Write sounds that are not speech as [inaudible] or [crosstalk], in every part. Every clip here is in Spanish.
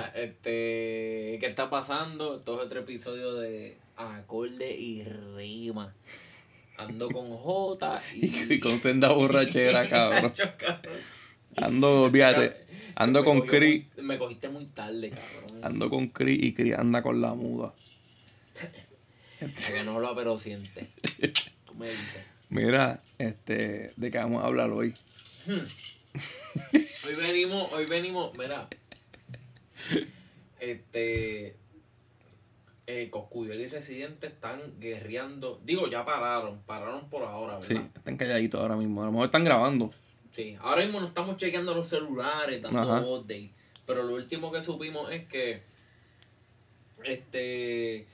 Mira, este, ¿qué está pasando? Esto es otro episodio de acorde y rima. Ando con J y, [laughs] Y con senda borrachera, [laughs] cabrón. Ando, olvídate. Ando con cogió Cri. Me cogiste muy tarde, cabrón. Ando con Cri y Cri anda con la muda. Porque no habla, pero siente. Tú me dices. Mira, este, ¿de qué vamos a hablar hoy? Hoy venimos, hoy venimos, mira. [laughs] Este. Eh, Coscuyuela y Residente están guerreando. Digo, ya pararon. Pararon por ahora, ¿verdad? Sí, están calladitos ahora mismo. A lo mejor están grabando. Sí, ahora mismo no estamos chequeando los celulares, dando Ajá. update. Pero lo último que supimos es que. Este.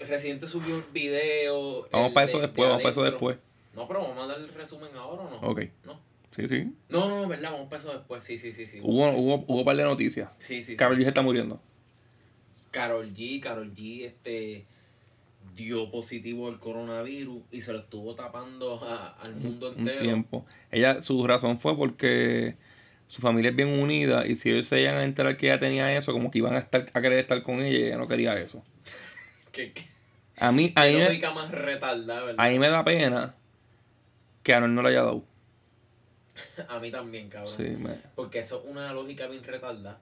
Residente subió un video. Vamos el para eso de- después, de vamos para eso después. No, pero vamos a dar el resumen ahora o no. Ok. No. Sí, sí. No, no, verdad, vamos para eso después. Sí, sí, sí, sí. Hubo, hubo, hubo un par de noticias. Sí, sí, sí. Carol G se está muriendo. Carol G, Carol G, este dio positivo al coronavirus y se lo estuvo tapando a- al mundo Un entero. tiempo. Ella, su razón fue porque su familia es bien unida y si ellos se iban a enterar que ella tenía eso, como que iban a estar a querer estar con ella y ella no quería eso. [laughs] Que, que- A mí, a mí, qué me- más retardada, ¿verdad? a mí me da pena que a no le haya dado. [laughs] A mí también, cabrón. Sí, me- Porque eso es una lógica bien retardada.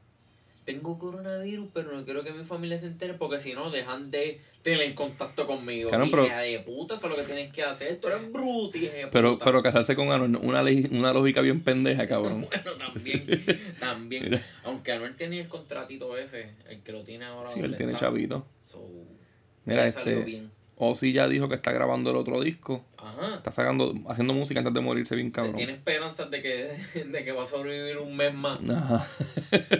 Tengo coronavirus, pero no quiero que mi familia se entere porque si no dejan de tener contacto conmigo. Cabrón, pero- Hija de puta, eso es lo que tienes que hacer. Tú eres bruto, hija de Pero, puta. pero casarse con Anuel, una, una lógica bien pendeja, [laughs] cabrón. Bueno, también, [laughs] también. Mira. Aunque Anuel tenía el contratito ese, el que lo tiene ahora. Sí, él tiene está. chavito. So, Mira, este, bien. Ozzy ya dijo que está grabando el otro disco. Ajá. Está sacando, haciendo música antes de morirse bien cabrón. Tiene esperanzas de que, [laughs] de que va a sobrevivir un mes más. Ajá.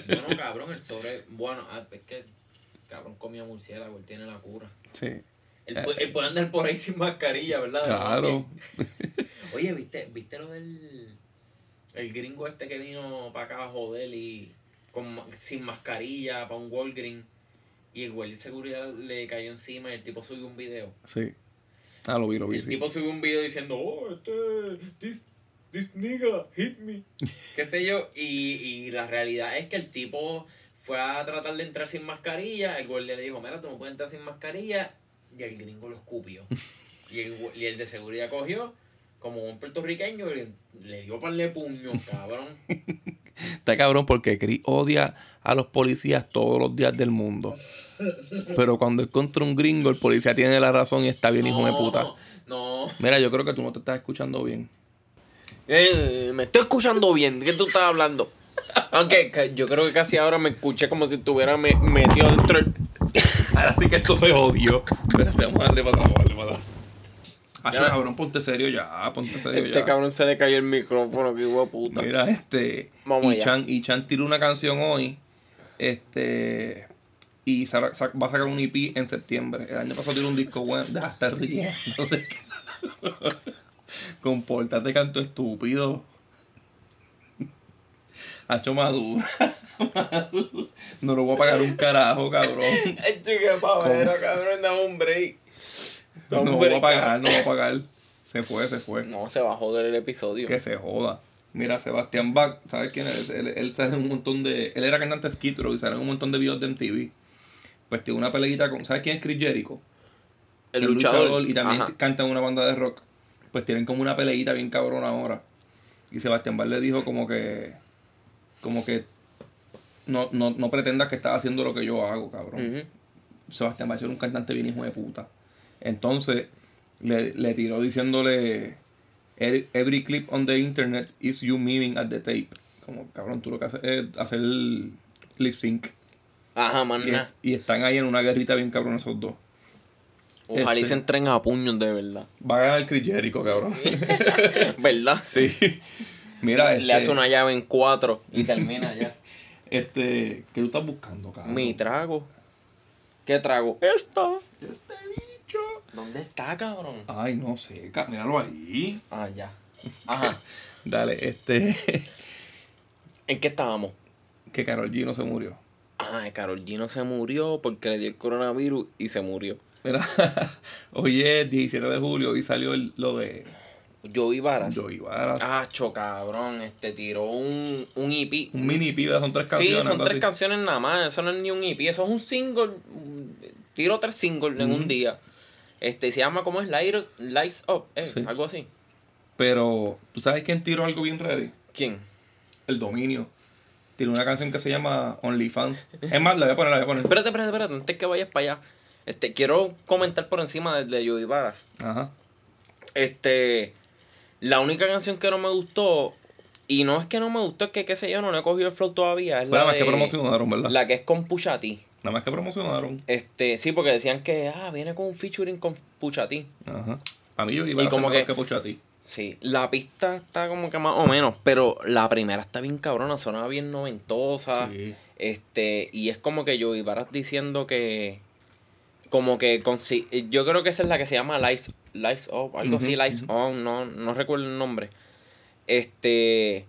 Bueno, [laughs] cabrón, el sobre. Bueno, ah, es que. Cabrón comía murciélago, él tiene la cura. Sí. Él, él puede andar por ahí sin mascarilla, ¿verdad? Claro. [laughs] Oye, ¿viste, ¿viste lo del. El gringo este que vino para acá a joder y. Con, sin mascarilla para un Walgreen. Y el guardia de seguridad le cayó encima y el tipo subió un video. Sí. Ah, lo vi, lo vi. El sí. tipo subió un video diciendo, oh, este, this, this nigga hit me. [laughs] Qué sé yo. Y, y la realidad es que el tipo fue a tratar de entrar sin mascarilla. El guardia le dijo, mira, tú no puedes entrar sin mascarilla. Y el gringo lo escupió. [laughs] Y el, y el de seguridad cogió, como un puertorriqueño, y le, le dio par de puños, cabrón. [laughs] Está cabrón porque Chris odia a los policías todos los días del mundo. Pero cuando es contra un gringo, el policía tiene la razón y está bien, hijo de puta. No. Mira, yo creo que tú no te estás escuchando bien. Eh, me estoy escuchando bien. ¿De qué tú estás hablando? Aunque yo creo que casi ahora me escuché como si estuviera me- metido dentro del... Ahora sí que esto se odió. Espérate, vamos a darle para atrás, vamos a darle para atrás. Acho, Ya. cabrón, ponte serio ya, ponte serio Este ya. cabrón se le cayó el micrófono, que hijo de puta. Mira, este. Vamos y. Chan, y Chan tiró una canción hoy. Este. Y va a sacar un EP en septiembre. El año pasado tiró un disco bueno. Deja de estar [laughs] riendo. No sé qué. Compórtate, canto estúpido. Hacho madura. Madura. No lo voy a pagar un carajo, cabrón. Chica, pavera, cabrón, dame un break. Dame No un voy a pagar, no voy a pagar. Se fue, se fue. No, se va a joder el episodio. Que se joda. Mira, Sebastián Bach, ¿sabes quién es? Él, él sale en un montón de. Él era cantante Skid Row y sale en un montón de videos de MTV. Pues tiene una peleita con. ¿Sabes quién es Chris Jericho? el luchador. y también Ajá. canta en una banda de rock. Pues tienen como una peleita bien cabrona ahora. Y Sebastián Bach le dijo como que. Como que. No, no, no pretendas que estás haciendo lo que yo hago, cabrón. Sebastián Bach era un cantante bien hijo de puta. Entonces, le, le tiró diciéndole, "Every- clip on the internet is you miming at the tape. Como, cabrón, tú lo que haces es hacer el lip sync. Ajá, Y, man. y están ahí en una guerrita bien cabrón esos dos. Ojalá y este- se entren a puños de verdad. Va a ganar Chris Jericho, cabrón. [laughs] ¿Verdad? sí. Mira, Le este, hace una llave en cuatro y termina ya. [laughs] este, ¿qué tú estás buscando, cabrón? Mi trago. ¿Qué trago? Esta. Este bicho. ¿Dónde está, cabrón? Ay, no sé, míralo ahí. Ah, ya. [laughs] Ajá. Dale, este, ¿En qué estábamos? Que Carol G no se murió. Ah, Carol G no se murió porque le dio el coronavirus y se murió. Mira, [laughs] hoy es 17 de julio y salió el- lo de Joey Varas. Joey Varas. Ah, cabrón, este tiró un, un EP. Un mini pibe, son tres Sí, canciones. son algo tres así. canciones nada más, eso no es ni un EP, eso es un single. Tiro tres singles en un día. Este se llama como es Lights, Lights Up, eh, Sí. algo así. Pero, ¿tú sabes quién tiró algo bien ready? ¿Quién? El dominio. Tiró una canción que se llama OnlyFans. Es más, la voy a poner, la voy a poner. Espérate, espérate, espérate, antes que vayas para allá. Este, quiero comentar por encima del de Joey Varas. Ajá. Este, la única canción que no me gustó, y no es que no me gustó, es que qué sé yo, no le he cogido el flow todavía. Es la la más que de- promocionaron, ¿verdad? La que es con Puchati. Nada más que promocionaron. Este, sí, porque decían que, ah, viene con un featuring con Puchati. Ajá. A mí yo iba a como que- que pucha a ti. Sí, la pista está como que más o menos, pero la primera está bien cabrona, sonaba bien noventosa. Sí. Este, y es como que Joey Baras diciendo que. Como que. Yo creo que esa es la que se llama Lights, Lights Up, algo así, Lights On, no, no recuerdo el nombre. Este.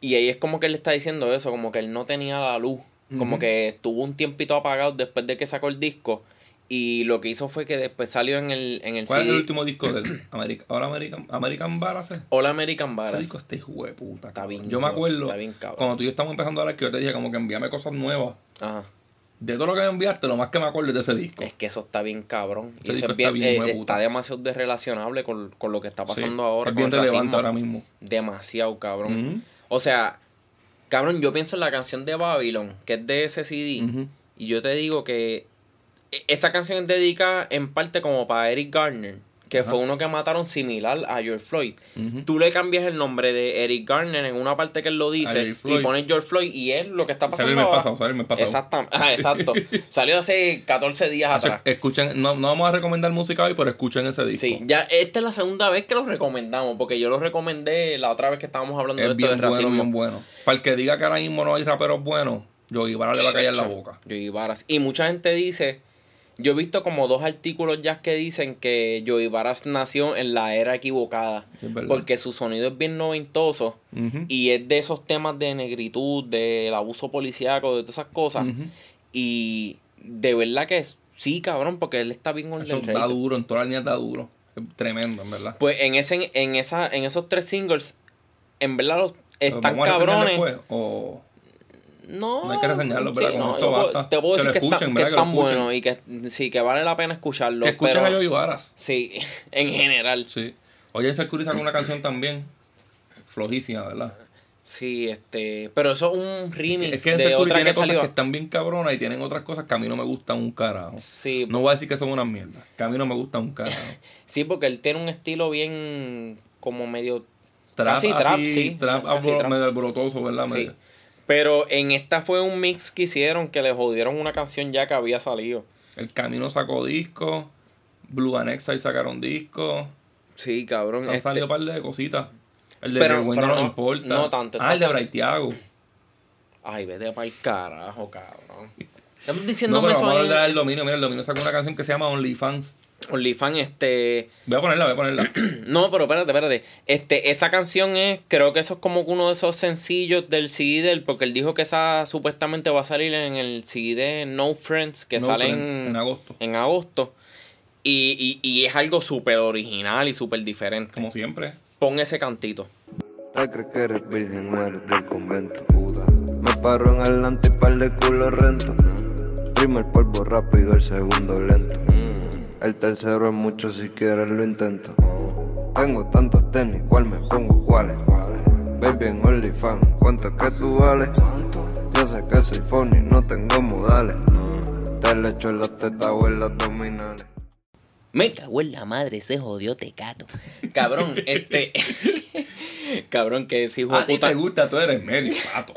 Y ahí es como que él está diciendo eso, como que él no tenía la luz. Como que estuvo un tiempito apagado después de que sacó el disco. Y lo que hizo fue que después salió en el, en el ¿Cuál es el último disco de él? [clears throat] America, ahora American, American Baras. ¿eh? All American Ese Baras. disco está hijo de puta. Está bien Yo me acuerdo está bien cabrón. cuando tú y yo estamos empezando a hablar que yo te dije como que envíame cosas nuevas. Ajá. De todo lo que me enviaste, lo más que me acuerdo es de ese disco. Es que eso está bien cabrón. Ese Y eso disco es bien, está bien, eh, de está demasiado desrelacionable con, con lo que está pasando Sí, ahora. Es con bien relevante racismo. ahora mismo. Demasiado, cabrón. O sea, cabrón, yo pienso en la canción de Babylon, que es de ese CD. Y yo te digo que esa canción es dedicada en parte como para Eric Garner, que fue uno que mataron similar a George Floyd. Ujú. Tú le cambias el nombre de Eric Garner en una parte que él lo dice y pones George Floyd y es lo que está pasando ahora. pasado, mes pasado. Exactamente. Ah, exacto. [laughs] Salió hace 14 días atrás. Escuchen, no, no vamos a recomendar música hoy, pero escuchen ese disco. Sí, ya esta es la segunda vez que lo recomendamos, porque yo lo recomendé la otra vez que estábamos hablando es de esto de bueno, racismo. bien bueno. Para el que diga que ahora mismo no hay raperos buenos, yo Ibarra le va a callar la boca. Joey Varas. Y mucha gente dice, yo he visto como dos artículos ya que dicen que Joey Varas nació en la era equivocada, Es porque su sonido es bien noventoso Ujú. y es de esos temas de negritud, del abuso policíaco, de todas esas cosas. Ujú. Y de verdad que sí, cabrón, porque él está bien el da duro, en todas las líneas da duro. Es tremendo, en verdad. Pues en ese en esa en esos tres singles en verdad los están ¿Vamos a reseñar cabrones. después? O No, No hay que reseñarlos, ¿verdad? sí, Con no, esto basta. te puedo decir que, escuchen, que están escuchen. buenos y que sí, que vale la pena escucharlos. que escuchen pero, a Varas. Sí, [laughs] en general. Sí. Oye, Ansel Curry sacó una canción también. Flojísima, ¿verdad? Sí, este. Pero eso es un remix Es que de otra tiene que cosas salió. que están bien cabronas y tienen otras cosas que a mí no me gustan un carajo. Sí, No voy a decir que son unas mierdas. Que a mí no me gustan un carajo. [laughs] sí, porque él tiene un estilo bien como medio. Trap Casi así, trap, sí. Trap, Casi alboro- trap. medio alborotoso, ¿verdad? Sí. Medio- Pero en esta fue un mix que hicieron que le jodieron una canción ya que había salido. El Camino sacó disco. Blue Anexa y sacaron disco. Sí, cabrón. Este- salido un par de cositas. El de Pero- pero no no- importa. no tanto, Ah, el de Braithiago. Ay, vete para el carajo, cabrón. [laughs] Estamos No, diciéndome pero vamos a hablar del dominio. Mira, el dominio sacó una canción que se llama OnlyFans. OnlyFans, este. Voy a ponerla, voy a ponerla. [clears throat] No, pero espérate, espérate. Este, esa canción es, creo que eso es como uno de esos sencillos del CD de él, porque él dijo que esa supuestamente va a salir en el CD de No Friends, que No sale Friends, en, en agosto. en agosto. Y, y, y es algo súper original y súper diferente. Como siempre. Pon ese cantito. Te crees que eres virgen, eres del convento. Puta. Me paro en adelante y par de culo rento. Primer polvo rápido, el segundo lento. El tercero es mucho si quieres lo intento. Tengo tantos tenis, ¿cuál me pongo? ¿Cuáles? Baby en OnlyFans, ¿cuánto es que tú vales? Yo sé que soy funny, no tengo modales. Te le echo en las tetas o en las abdominales. Me cago en la madre, ese jodió tecato. Cabrón, [laughs] este. [laughs] cabrón, que ese hijo de A ti puta. te gusta, tú eres medio pato.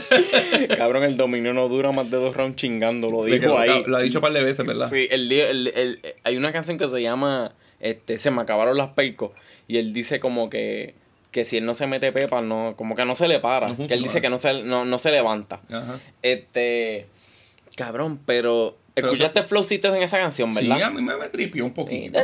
[laughs] Cabrón, el dominio no dura más de dos rounds chingando, lo dijo ahí. Lo ha dicho un par de veces, ¿verdad? Sí, el, el, el, hay una canción que se llama este, Se me acabaron las percos. Y él dice como que, que si él no se mete pepa, no, como que no se le para. Que él dice que no se, no, no se levanta. Ajá. Este. Cabrón, pero Escuchaste o en esa canción, ¿verdad? Sí, a mí me, me tripió un poquito.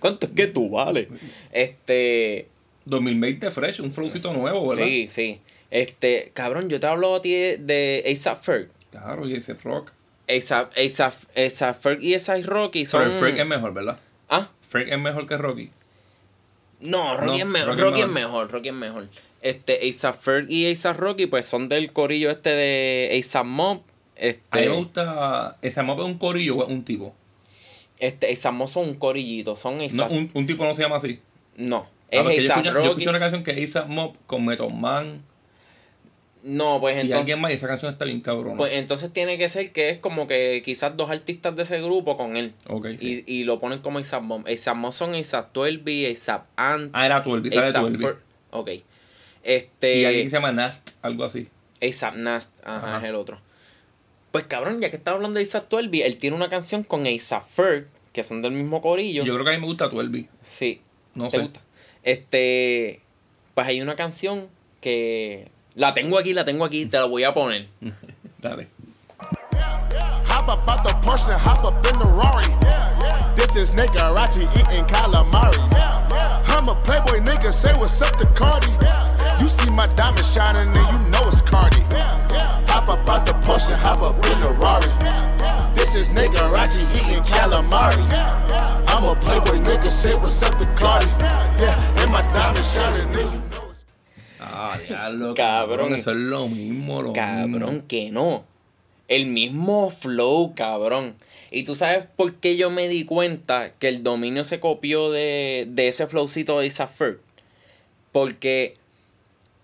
¿Cuánto es que tú vales? Este. 2020 fresh, un flowcito nuevo, ¿verdad? Sí, sí. Este, cabrón, yo te hablo a ti de, de ASAP Ferg. Claro, y ese rock. ASAP, ASAP, ASAP Ferg y ASAP Rocky son... Pero Ferg es mejor, ¿verdad? ¿Ah? Ferg es mejor que Rocky. No, Rocky No, es mejor. Rocky Rocky, es es mejor, Rocky es mejor. Este, ASAP Ferg y ASAP Rocky, pues son del corillo este de ASAP Mob. Este, A mí me gusta. Ese mapa es un corillo o es un tipo. este, ASAP Mob son un corillito, son No, ASAP. un, un tipo no se llama así. No, es porque yo, escuché, yo escuché una canción que es ASAP Mob con Method Man No, pues y entonces. alguien más y esa canción está bien cabrona. Pues entonces tiene que ser que es como que quizás dos artistas de ese grupo con él. ok, sí. Y, y lo ponen como ASAP Mob. ASAP Mob son ASAP 12, ASAP Ant. Ah, era Twelve, sale Twelve. Fer- Ok. Este. Y alguien que se llama Nast, algo así. ASAP Nast, ajá, Ajá. es el otro. Pues cabrón, ya que estaba hablando de ASAP 12, él tiene una canción con ASAP Ferg, que son del mismo corillo. Yo creo que a mí me gusta Twelve. Sí. No ¿Te sé. gusta? Este. Pues hay una canción que. La tengo aquí, la tengo aquí, te la voy a poner. [laughs] Dale. Hop up out the Porsche and hop up in the Rari. This is nigga Rachi eating calamari. I'm a playboy nigga, say what's up to Cardi. You see my diamond shining and you know it's Cardi. Hop up out the Porsche and hop up in the Rari. This is nigga Rachi eating calamari. I'm a playboy nigga, say what's up to Cardi. Yeah, and my diamond shining it's Ah, diablo. Cabrón. Eso es lo mismo, lo Cabrón, mismo. que no. El mismo flow, cabrón. Y tú sabes por qué yo me di cuenta que el dominio se copió de, de ese flowcito de ASAP Ferg. Porque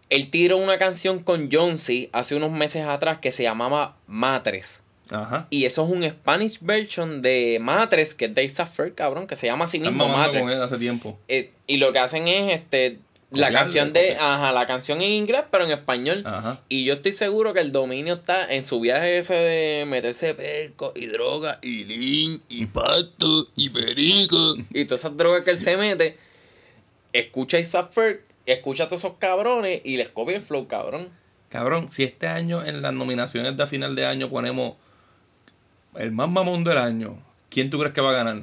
él tiró una canción con Jonesy hace unos meses atrás que se llamaba Matres. Ajá. Y eso es un Spanish version de Matres, que es de ASAP Ferg, cabrón, que se llama así mismo mamando con Matres. él hace tiempo. Eh, y lo que hacen es este la Copiarle, canción de ajá la canción en inglés pero en español Ajá. y yo estoy seguro que el dominio está en su viaje ese de meterse perco y droga y lean y pasto y perico [laughs] y todas esas drogas que él se mete escucha a Isaac escucha a todos esos cabrones y les copia el flow cabrón Cabrón, si este año en las nominaciones de final de año ponemos el más mamón del año, ¿quién tú crees que va a ganar?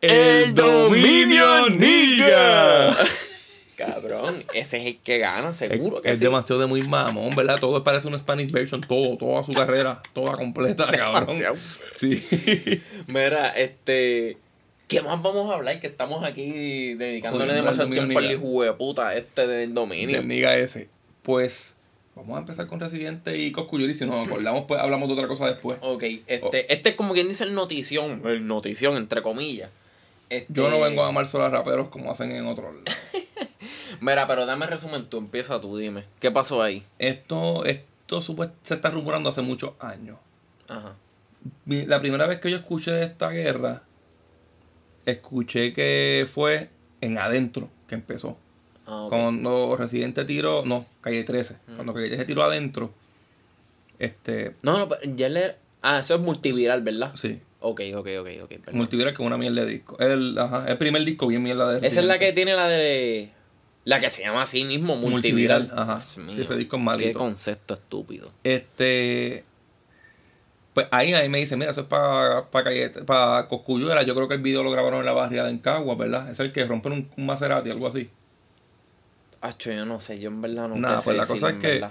¡El Dominio cabrón ese es el que gana seguro es, que es sí demasiado de muy mamón, ¿verdad? Todo parece una Spanish version, todo, toda su carrera, toda completa, [laughs] cabrón. Demasiado. Sí. Mira, este. ¿Qué más vamos a hablar? Que estamos aquí dedicándole Jodiendo demasiado tiempo al hijo de puta este del dominio. Del niga ese. Pues, vamos a empezar con Residente y Coscuyuri. Si nos acordamos, pues hablamos de otra cosa después. Ok, este, Oh. este es como quien dice el notición. El notición, entre comillas. Este, Yo no vengo a amar solo a raperos como hacen en otros lados. [laughs] Mira, pero dame resumen tú, empieza tú, dime. ¿Qué pasó ahí? Esto, esto se está rumorando hace muchos años. Ajá. La primera vez que yo escuché de esta guerra, escuché que fue en adentro que empezó. Ah, ok. Cuando Residente tiró, no, calle 13. Cuando calle 13 tiró adentro, este, No, no, pero ya le. Ah, eso es multiviral, ¿verdad? sí, Ok, ok, ok, ok. perdón. Multiviral que es una mierda de disco. El, ajá, el primer disco bien mierda de Esa es la que Residente. tiene la de. La que se llama así mismo, multiviral. Multiviral, ajá. Dios Sí, ese disco es Qué malito. concepto estúpido. Este. Pues ahí, ahí me dice, mira, eso es para pa calle, para Coscuyuela. Yo creo que el video lo grabaron en la barriada en Cagua, ¿verdad? Es el que rompen un, un Maserati, algo así. Acho, yo no sé, yo en verdad no Nada, pues la cosa es que- verdad.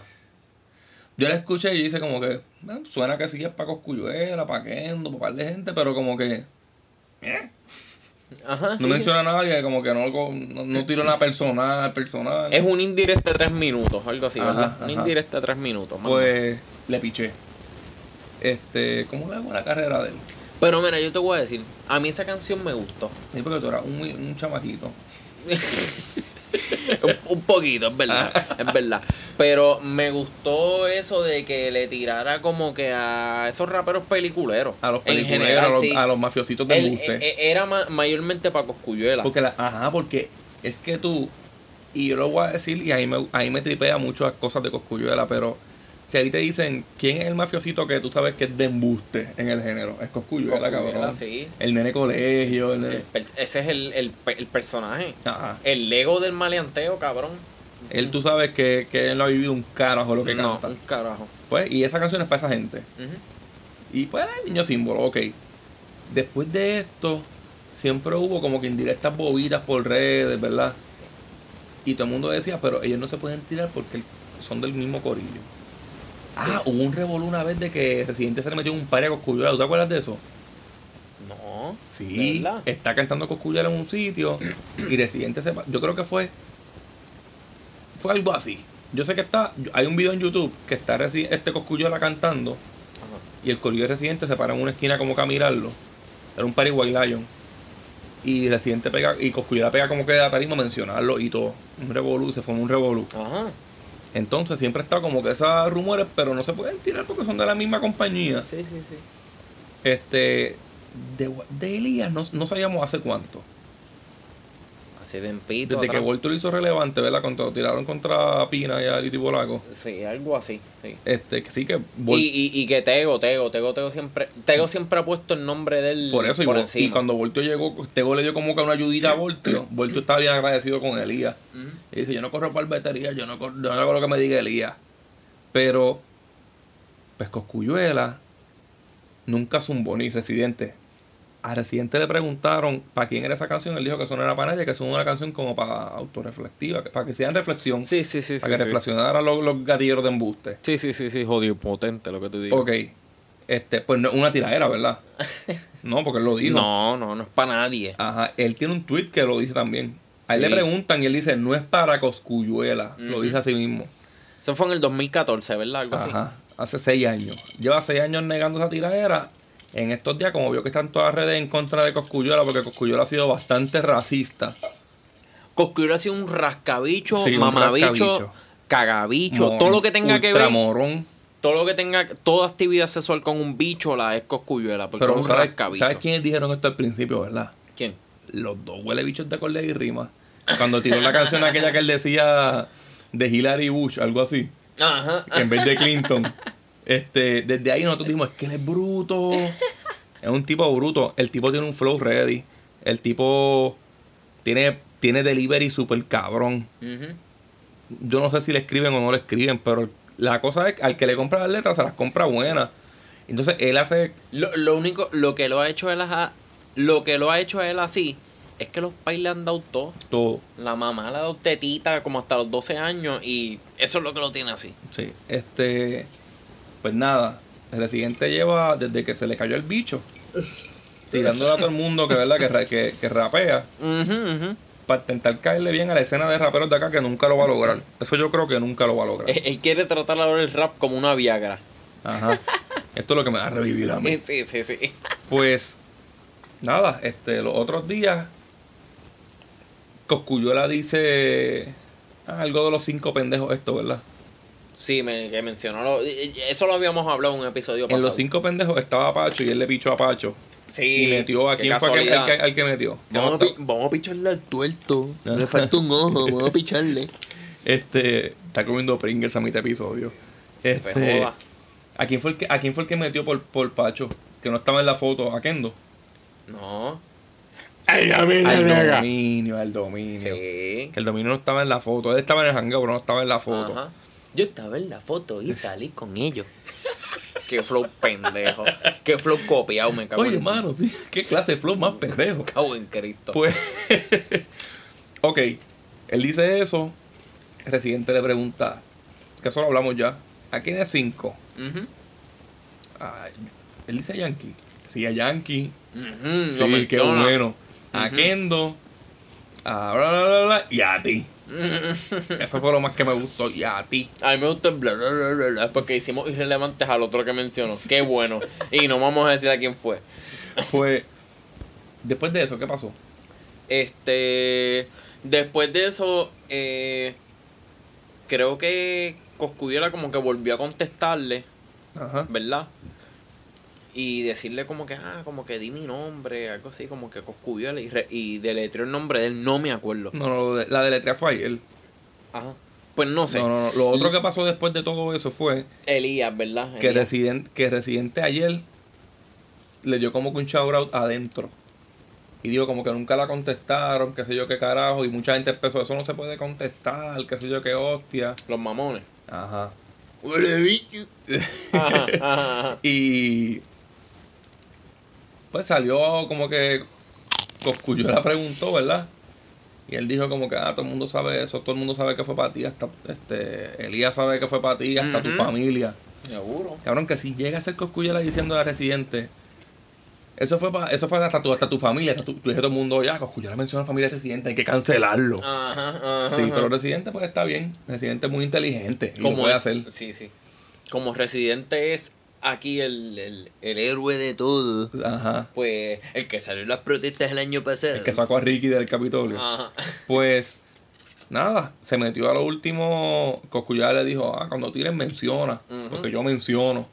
Yo la escuché y dice como que, "Eh, suena que sí es para Coscuyuela, para Kendo, para par de gente, pero como que Ajá, no sí. menciona a nadie, como que no, no, no tira una personal, personal. Es un indirecto de tres minutos, algo así, Ajá, ¿verdad? Un indirecto de tres minutos. más Pues le piché. Este, ¿cómo le hago la carrera de él? Pero mira, yo te voy a decir, a mí esa canción me gustó. Sí, porque tú eras un, un chamaquito. [laughs] un, [laughs] un poquito, es verdad, es verdad. Pero me gustó eso de que le tirara como que a esos raperos peliculeros. A los En peliculeros, general, a, los, sí. a los mafiositos de embuste. eh, eh, era ma- mayormente para Coscuyuela. Porque la, ajá, porque es que tú, y yo lo voy a decir, y ahí me, ahí me tripea muchas cosas de Coscuyuela, pero si ahí te dicen quién es el mafiosito que tú sabes que es de embuste en el género, es Coscuyuela, Cosculluela, cabrón. sí. El nene colegio, el nene. El ese es el, el, el personaje. Ajá. El Lego del maleanteo, cabrón. Él tú sabes que, que él no ha vivido un carajo lo que no, canta. un carajo. Pues, y esa canción es para esa gente. Ujú. Y pues el niño símbolo, ok. Después de esto, siempre hubo como que indirectas bobitas por redes, ¿verdad? Y todo el mundo decía, pero ellos no se pueden tirar porque son del mismo corillo. Ah, hubo un revolú una vez de que Residente se le metió en un par a Coscuyuela. ¿Tú te acuerdas de eso? No. Sí, está cantando Coscuyuela en un sitio y Residente se... Yo creo que fue... Fue algo así. Yo sé que está... Hay un video en YouTube que está este Coscuyuela cantando Ajá. y el corillo de Residente se para en una esquina como que a mirarlo. Era un White Lion. Y Residente pega... Y Coscuyuela pega como que de la tarima a mencionarlo y todo. Un revolú, se formó un revolú. Ajá. Entonces siempre está como que esos rumores, pero no se pueden tirar porque son de la misma compañía. Sí, sí, sí. Este... De, de Elías no, no sabíamos hace cuánto. Hace tempito. Desde que atrás. Volto lo hizo relevante, ¿verdad? Cuando lo tiraron contra Pina y a Liti Bolaco. Sí, algo así, sí. Este, que sí que Vol- Y, y, y que Tego, Tego, Tego, Tego siempre, Tego siempre ha puesto el nombre del por eso y, por encima. y cuando Voltio llegó, Tego le dio como que una ayudita a Voltio. Voltio estaba bien agradecido con Elías. Ujú. Y dice, yo no corro para batería, yo no, corro, yo no hago lo que me diga Elías. Pero, pues Coscuyuela nunca zumbó ni Residente. A Residente le preguntaron para quién era esa canción. Él dijo que eso no era para nadie, que eso era una canción como para autorreflectiva, para que sean reflexión. Sí, sí, sí, sí. para que sí. reflexionaran los, los gatilleros de embuste. Sí, sí, sí, sí, jodido potente lo que tú dices. Ok. Este, pues no es una tiradera, ¿verdad? [laughs] No, porque él lo dijo. No, no, no es para nadie. Ajá. Él tiene un tweet que lo dice también. A él Sí. le preguntan y él dice, no es para Coscuyuela. Lo dice así mismo. Eso fue en el 2014, ¿verdad? Algo así. Ajá. Hace seis años. Lleva seis años negando esa tiradera. En estos días, como vio que están todas las redes en contra de Coscuyuela, porque Coscuyuela ha sido bastante racista. Coscuyuela ha sido un rascabicho, Sí, un mamabicho, rascabicho. cagabicho, todo lo que tenga que ver, ultramorón. todo lo que tenga, toda actividad sexual con un bicho la es Coscuyuela, porque Pero es un ¿sabes, rascabicho. ¿sabes quiénes dijeron esto al principio, verdad? ¿Quién? Los dos huele bichos de acorde y rima. Cuando tiró la canción aquella que él decía de Hillary Bush, algo así, Ajá. en vez de Clinton. Este, desde ahí nosotros dijimos, es que él es bruto. Es un tipo bruto. El tipo tiene un flow ready. El tipo tiene, tiene delivery super cabrón. Yo no sé si le escriben o no le escriben, pero la cosa es que al que le compra las letras se las compra buenas. Entonces él hace Lo, lo único, lo que lo ha hecho él ajá, lo que lo ha hecho él así, es que los pais le han dado todo. todo. La mamá le ha dado tetita como hasta los 12 años y eso es lo que lo tiene así. Sí, este. Pues nada, el residente lleva desde que se le cayó el bicho, [laughs] tirándole a todo el mundo que, ¿verdad? que, que, que rapea, para intentar caerle bien a la escena de raperos de acá que nunca lo va a lograr. Eso yo creo que nunca lo va a lograr. Él, él quiere tratar ahora el rap como una Viagra. Ajá. Esto es lo que me va a revivir a mí. [laughs] Sí, sí, sí. Pues, nada, este, los otros días, Coscuyuela dice algo de los cinco pendejos, esto, ¿verdad? Sí, me, que mencionó. lo- eso lo habíamos hablado en un episodio En pasado. los cinco pendejos estaba Pacho y él le pichó a Pacho. Sí. y metió a quién fue aquel- al, que, al que metió. Vamos a, pi- vamos a picharle al tuerto. Le falta un ojo, vamos a picharle. [laughs] Este, está comiendo Pringles a mitad de episodio. Se Este, joda. ¿a quién fue el que, a quién fue el que metió por, por Pacho? Que no estaba en la foto, a Kendo. No. Ay, la Al dominio, al dominio. Sí. Que el dominio no estaba en la foto. Él estaba en el hangout, pero no estaba en la foto. Ajá. Yo estaba en la foto y salí con ellos. [laughs] Qué flow pendejo. Qué flow copiado, me cago Oye, en hermano, sí. ¿Qué clase de flow más pendejo? cago en Cristo. Pues, [laughs] ok, él dice eso. Residente le pregunta, que eso lo hablamos ya. ¿A quién es cinco? Ujú. Ah, él dice a Yankee. Sí, a Yankee. Ujú, Sí, lo qué menciona. bueno. A. Kendo. A bla, bla, bla, bla, y a ti. [laughs] Eso fue lo más que me gustó. Y a ti. A mí me gusta el bla bla bla bla bla porque hicimos irrelevantes al otro que mencionó. Qué bueno. Y no vamos a decir a quién fue. Pues, después de eso, ¿qué pasó? Este. Después de eso, eh, creo que Coscuyuela como que volvió a contestarle, Ajá. ¿verdad? Y decirle como que, ah, como que di mi nombre, algo así, como que Coscuyuela y, re- y deletreó el nombre de él, no me acuerdo. No, no, la deletrea fue ayer. Ajá. Pues no sé. No, no, no. Lo otro que pasó después de todo eso fue Elías, ¿verdad? que Elías. Residente, que Residente ayer le dio como que un shout out adentro. Y dijo como que nunca la contestaron, qué sé yo qué carajo. Y mucha gente empezó, eso no se puede contestar, qué sé yo qué hostia. Los mamones. Ajá. Huele bicho. [laughs] Ajá, ajá, ajá. Y pues salió como que Coscullo la preguntó, ¿verdad? Y él dijo como que, ah, todo el mundo sabe eso, todo el mundo sabe que fue para ti, hasta este, Elías sabe que fue para ti, hasta tu familia. Seguro. Cabrón, que si llega a ser Coscuyuela diciendo a la residente, eso fue pa- eso fue hasta tu, hasta tu familia, hasta tu, dije todo el mundo, ya, Coscuyuela menciona a la familia residente, hay que cancelarlo. Ajá, ajá. sí, ajá. pero residente pues está bien, residente es muy inteligente, como puede hacer. Sí, sí. Como residente es aquí el, el, El héroe de todo. Ajá. pues, el que salió en las Protestas el año pasado. El que sacó a Ricky del Capitolio. Ajá. Pues, nada, se metió a lo último. Coscuyuela le dijo, ah, cuando tiren menciona, porque yo menciono.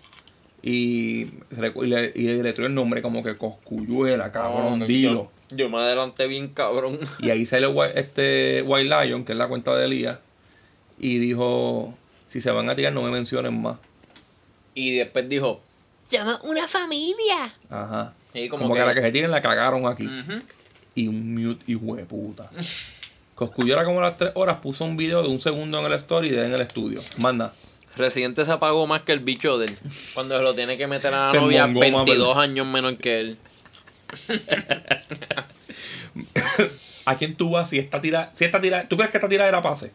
Y, le, y le el nombre como que Coscuyuela, cabrón, No, dilo. Yo, yo me adelanté bien cabrón. Y ahí sale este White Lion, que es la cuenta de Elías, y dijo, si se van a tirar no me mencionen más. Y después dijo, Somos una familia. Ajá. y Como, como, que, a la que se tiren la cagaron aquí. Ujú. Y un mute hijo de puta. Coscuyuela como a las 3 horas puso un video de un segundo en el story de él en el estudio. Manda. Residente se apagó más que el bicho de él. Cuando se lo tiene que meter a la Se novia mongó más, 22 ¿verdad? años menor que él. [laughs] ¿A quién tú vas si esta tira, si esta tira, ¿tú crees que esta tira era pase?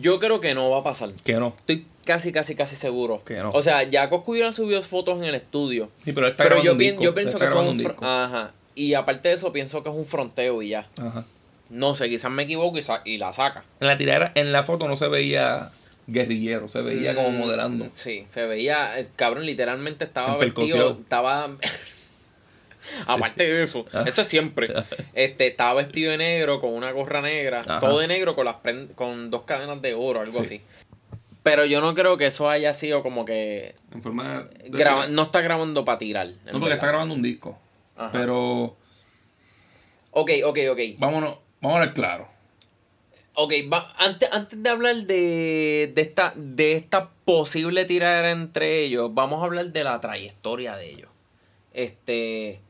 Yo creo que no va a pasar. Que no. Estoy casi, casi, casi seguro. Que no. O sea, ya Coscuyuela subió fotos en el estudio. Sí, pero está yo, un pien- disco, yo pienso está que son un... un. Ajá. Y aparte de eso, pienso que es un fronteo y ya. Ajá. No sé, quizás me equivoco y, sa- y la saca. En la tiradera, en la foto no se veía guerrillero, se veía como Mm, modelando. Sí, se veía, el cabrón literalmente estaba En vestido, percusión. estaba... [laughs] [laughs] Aparte de eso, Ah. eso es siempre. [laughs] Este, estaba vestido de negro, con una gorra negra, Ajá. todo de negro con las con dos cadenas de oro, algo Sí. así. Pero yo no creo que eso haya sido como que En forma de. graba- no está grabando para tirar. No, porque verdad. está grabando un disco. Ajá. Pero Ok, ok, ok. vámonos, vamos a ver claro. Ok, va- antes, antes de hablar de, de, esta, de esta posible tiradera entre ellos, vamos a hablar de la trayectoria de ellos. Este.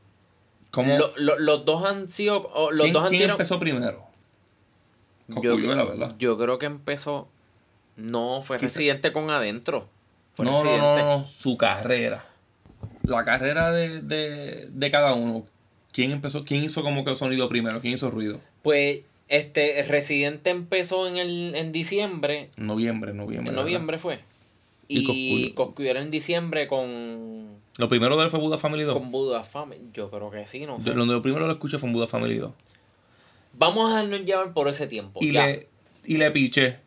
¿Cómo, lo- lo- los dos han sido. Los ¿quién, dos han quién tirado- empezó primero? yo, ¿verdad? yo creo que empezó. No, fue Quizá- residente con adentro. Fue No, residente. no, no, no, su carrera. La carrera de, de, de cada uno. ¿Quién empezó? ¿Quién hizo como que sonido primero? ¿Quién hizo ruido? Pues, este, Residente empezó en el en diciembre. Noviembre, noviembre. En noviembre fue. Y Y, Coscuyo. Coscuyo en diciembre con. Lo primero de él fue Buda Family 2. Con Buda Family. Yo creo que sí, no sé. Lo, lo primero lo escuché fue en Buda Family 2. Vamos a dejarnos llevar por ese tiempo. Y ya. le, y le piché.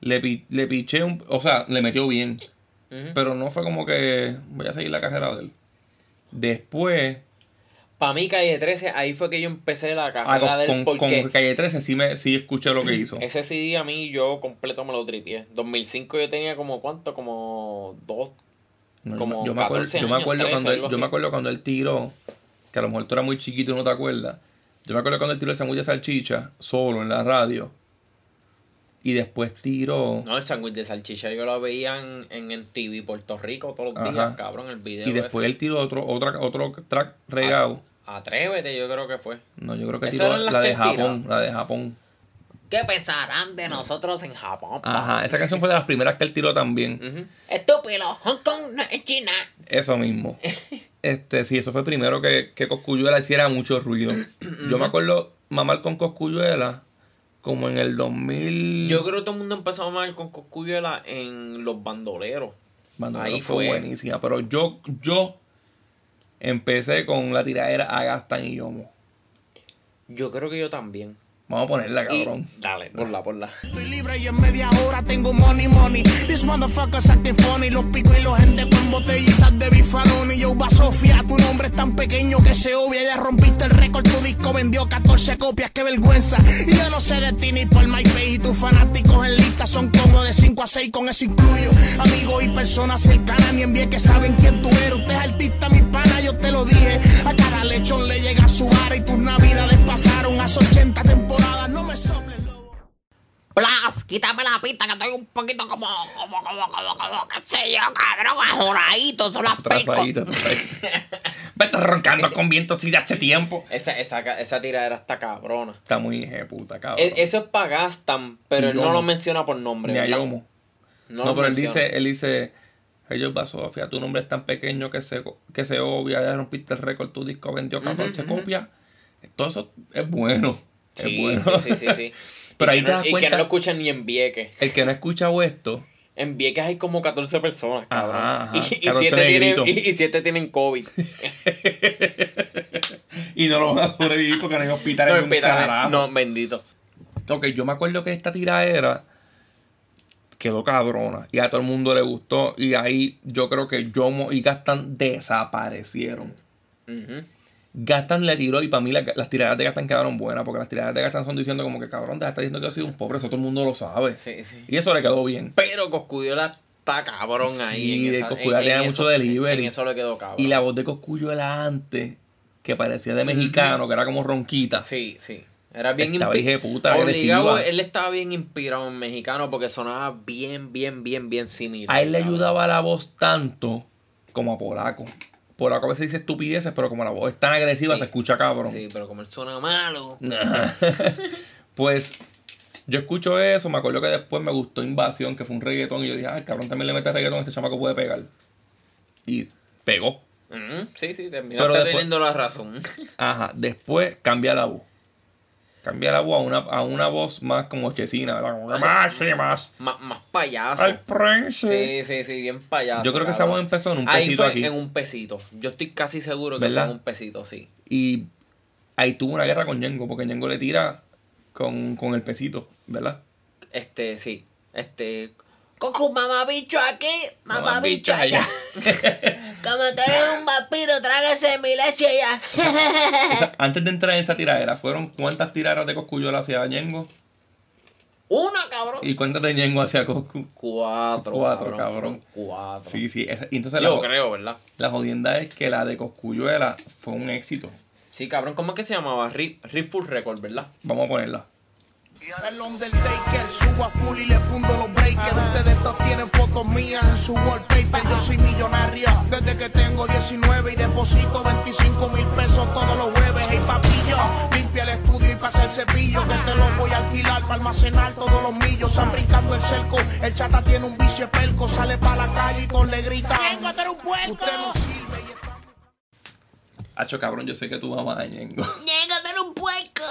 Le, pi- le piché un. O sea, le metió bien. Pero no fue como que voy a seguir la carrera de él. Después, Para mí, Calle 13, ahí fue que yo empecé la ah, carrera con, de él. con, Porque con Calle 13 sí, me, sí escuché lo que hizo. [clears throat] ese CD a mí yo completo me lo tripié. 2005 yo tenía como, ¿cuánto? Como dos. No, yo como me- yo, me acuerdo, 14 yo me años, acuerdo 13, cuando él, yo me acuerdo cuando él tiró, que a lo mejor tú eras muy chiquito y no te acuerdas. Yo me acuerdo cuando él tiró el sándwich de salchicha solo en la radio. Y después tiró. No, el sándwich de salchicha yo lo veía en, en, en TV Puerto Rico todos los Ajá. días, cabrón, el video. y después ese. él tiró otro, otra, otro track regado. Atrévete, yo creo que fue. No, yo creo que ¿Esas tiró la de? Japón. La de Japón. ¿Qué pensarán de nosotros en Japón? Ajá, esa canción fue de las primeras que él tiró también. Ujú. Estúpido, Hong Kong no es China. Eso mismo. [laughs] Este, sí, eso fue primero que, que Coscuyuela hiciera mucho ruido. Yo me acuerdo mamar con Coscuyuela como en el 2000. Yo creo que todo el mundo empezó a amar con Coscuyuela en los bandoleros. Bandolero Ahí fue, fue. buenísima. Pero yo, yo empecé con la tiradera a Gastan y Yomo. Yo creo que yo también. Vamos a ponerla, Y- cabrón. dale, ponla, ponla. Estoy libre y en media hora tengo money money. This motherfuckers acting funny. Los pico y los gente con botellitas de bifaloni. Yo va Sofía, tu nombre es tan pequeño que se obvia. Ya rompiste el récord, tu disco vendió 14 copias, qué vergüenza. Y yo no sé de ti ni por MySpace. Y tus fanáticos en lista son como de 5 a 6, con eso incluyo. Amigos y personas cercanas, ni envié que saben quién tú eres. Usted es artista, mi pana, yo te lo dije. A cada lechón le llega su vara y tus navidades pasaron a 80 temporadas. No me soples, lobo. Plus, quítame la pista que estoy un poquito como, como, como, como, como, qué sé yo, cabrón, ajoradito, son las. Vete roncando con viento así de hace tiempo. Esa, esa, esa tiradera está cabrona. Está muy puta, cabrón. E- eso es para Gastan, pero él no lo menciona por nombre. Ni a. Yomo. No, No, lo pero él menciona. dice, él dice, ellos va Sofía, tu nombre es tan pequeño que se, que se obvia, ya rompiste el récord, tu disco vendió 14 copias, Todo eso es bueno. Sí, es bueno. sí, sí, sí, sí. [laughs] Pero Y ahí que te no- das Y que cuenta- no lo escuchan ni en Vieques. El que no ha escuchado esto, En Vieques hay como 14 personas, cabrón. Ajá, ajá. Y, y 14 siete tienen, y, y siete tienen COVID. [laughs] y no lo van a sobrevivir porque no hay hospitales. no, carajo. No, bendito. Ok, yo me acuerdo que esta tiradera quedó cabrona y a todo el mundo le gustó. Y ahí yo creo que Yomo y Gastan desaparecieron. Ujú. Gastan le tiró y para mí la- las tiraderas de Gastan quedaron buenas porque las tiraderas de Gastan son diciendo como que cabrón, de estar diciendo que yo soy un pobre, eso todo el mundo lo sabe. Sí, sí. Y eso le quedó bien. Pero Coscuyuela está cabrón ahí. Sí, en esa- Cosculluela en- tenía en mucho eso- delivery. En eso le quedó cabrón. Y la voz de Coscuyuela antes, que parecía de mexicano, que era como ronquita. Sí, sí. Era bien Estaba de puta, Obligado, él estaba bien inspirado en mexicano porque sonaba bien, bien, bien, bien similar. A él le ayudaba la voz tanto como a Polaco. Polaco a veces dice estupideces, pero como la voz es tan agresiva, Sí. se escucha cabrón. Sí, pero como él suena malo. [laughs] Pues yo escucho eso, me acuerdo que después me gustó Invasión, que fue un reggaetón, y yo dije, ah, el cabrón también le mete reggaetón, este chamaco puede pegar. Y pegó. Ujú, Sí, sí, Pero terminaste después- teniendo la razón. [laughs] Ajá, después cambia la voz. Cambia la voz a una, a una voz más como chesina, ¿verdad? Como que más, sí, más. más, más payaso. Al príncipe. Sí, sí, sí, bien payaso. Yo creo que esa voz empezó en un Ahí pesito fue aquí. en un pesito. Yo estoy casi seguro que ¿Verdad? fue en un pesito, sí. Y ahí tuvo una guerra con Ñengo, porque Ñengo le tira con, con el pesito, ¿verdad? Este, sí. Este. Coco, mamabicho aquí, Mamabicho mamabicho allá. Como tú eres un vampiro, trágase mi leche ya. [laughs] Antes de entrar en esa tiradera, ¿fueron cuántas tiraderas de Coscuyola hacia Ñengo? ¡Una, cabrón! ¿Y cuántas de Ñengo hacia Coscu? Cuatro, Cuatro, cabrón. Cuatro. Sí, sí. esa- entonces la, Yo jo- creo, ¿verdad? la jodienda es que la de Coscuyuela fue un éxito. Sí, cabrón, ¿cómo es que se llamaba? Full Record, ¿verdad? Vamos a ponerla. El Undertaker, subo a full y le fundo los breakers. Ustedes todos tienen fotos mías en su wallpaper. Yo soy millonario desde que tengo 19 y deposito 25 mil pesos todos los jueves. Hey papillo, limpia el estudio y pasa el cepillo. Que te lo voy a alquilar para almacenar todos los millos. Están brincando el cerco. El chata tiene un vicio pelco. Sale para la calle y todos le gritan. Usted no sirve y está Hacho, cabrón, yo sé que tu mamá es Ñengo. Llega a ser un puerco.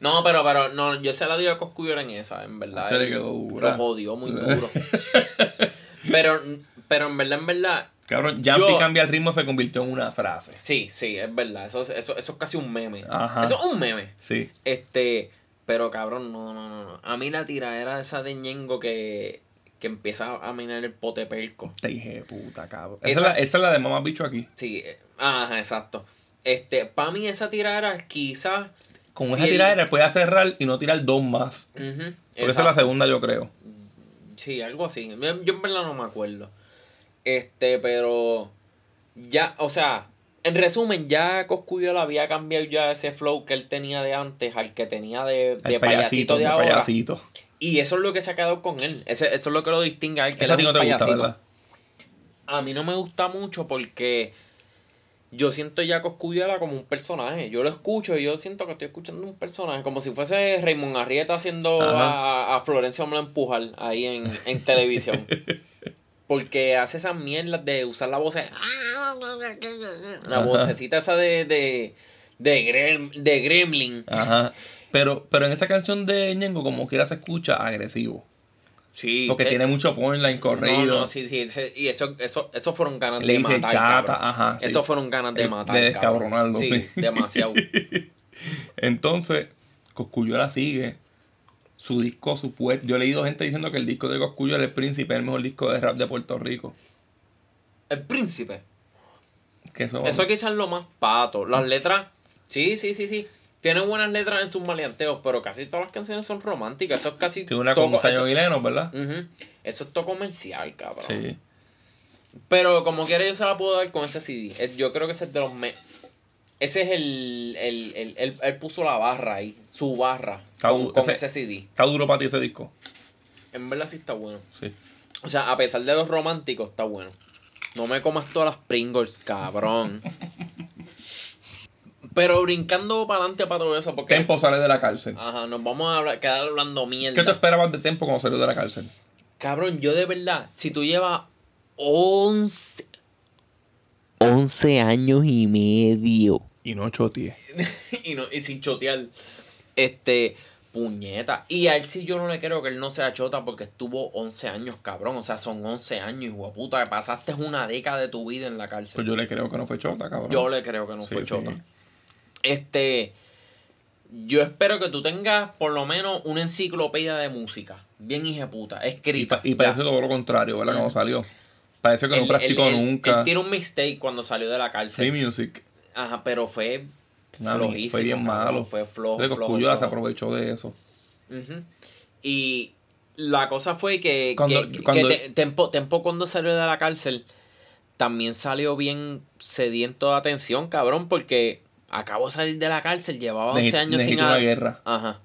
No, pero, pero, no, yo se la dio a Coscuyola en esa, en verdad. Se le quedó dura. Lo jodió muy [laughs] duro. pero, pero en verdad, en verdad, Cabrón, Jumpy cambia el ritmo se convirtió en una frase. sí, sí, es verdad. Eso, es- eso, eso es casi un meme. Ajá. Eso es un meme. Sí. Este, pero cabrón, no, no, no, no. A mí la tiradera esa de Ñengo que, que empieza a minar el pote perco. Te dije puta, cabrón. Esa, Esa- es la, esa es la de mamá bicho aquí. Sí, eh, ajá, exacto. Este, para mí esa tiradera quizás... Con si esa tiradera puede cerrar y no tirar dos más. Porque esa es la segunda, yo creo. Sí, algo así. Yo en verdad no me acuerdo. Este, pero ya, o sea, en resumen, ya Coscuyola había cambiado ya ese flow que él tenía de antes al que tenía de, de payasito, de ahora. payasito. Y eso es lo que se ha quedado con él. Ese- eso es lo que lo distingue a él. Que a ti es no gusta. ¿verdad? A mí no me gusta mucho porque yo siento ya a Coscuyola como un personaje. Yo lo escucho y yo siento que estoy escuchando un personaje. Como si fuese Raymond Arrieta haciendo a, a Florencio me empujar ahí en, en televisión. [laughs] Porque hace esas mierdas de usar la voz. [laughs] La Ajá. vocecita esa de. de. de, grem- de Gremlin. Ajá. Pero, pero en esa canción de Ñengo, como quiera, se escucha agresivo. Sí, Porque tiene mucho punchline corrido. No, no, sí, sí. y eso, eso, eso fueron ganas Le de dice matar. chata, ajá, sí. Eso fueron ganas de De- matar. de descabronarlo, sí. demasiado. [laughs] Entonces, Coscuyola sigue. Su disco, su puest- Yo he leído gente diciendo que el disco de Coscuyola, El Príncipe, es el mejor disco de rap de Puerto Rico. El príncipe. Que eso, Eso quizás es lo más pato. Las letras, sí, sí, sí, sí. Tiene buenas letras en sus maleanteos, pero casi todas las canciones son románticas. Eso es casi. tiene una con Sayo ¿verdad? Ujú. Eso es todo comercial, cabrón. Sí. Pero como quiera, yo se la puedo dar con ese CD. Yo creo que ese es de los. me- Ese es el. el, el, el- él puso la barra ahí. Su barra. Está Con, con ese- ese CD. Está duro para ti ese disco. En verdad sí está bueno. Sí. O sea, a pesar de los románticos, está bueno. No me comas todas las Pringles, cabrón. [laughs] Pero brincando para adelante para todo eso, porque. Tempo sale de la cárcel. Ajá, nos vamos a hablar- quedar hablando mierda. ¿Qué te esperabas de Tempo cuando salió de la cárcel? Cabrón, yo de verdad, si tú llevas 11. 11 años y medio Y no choteé. [laughs] y, no, y sin chotear. Este, puñeta. Y a él sí yo no le creo que él no sea chota porque estuvo 11 años, cabrón. O sea, son 11 años, hijo de puta, que pasaste una década de tu vida en la cárcel. Pues yo le creo que no fue chota, cabrón. Yo le creo que no Sí, fue sí. chota. Este, yo espero que tú tengas por lo menos una enciclopedia de música. Bien puta, escrita. y parece todo lo contrario, ¿verdad? Cuando salió. Parece que no practicó él- nunca. Él tiene un mistake cuando salió de la cárcel. Free Music. Ajá, pero fue Nada, flojísimo. fue bien cabrón, malo. Fue flojo, De flojo, Cosculluela se flojo. aprovechó de eso. Y la cosa fue que, Cuando- que- cuando- que te- Tempo, Tempo cuando salió de la cárcel también salió bien sediento de atención, cabrón, porque acabó de salir de la cárcel, llevaba 11 Necesita- años sin una guerra. Ajá.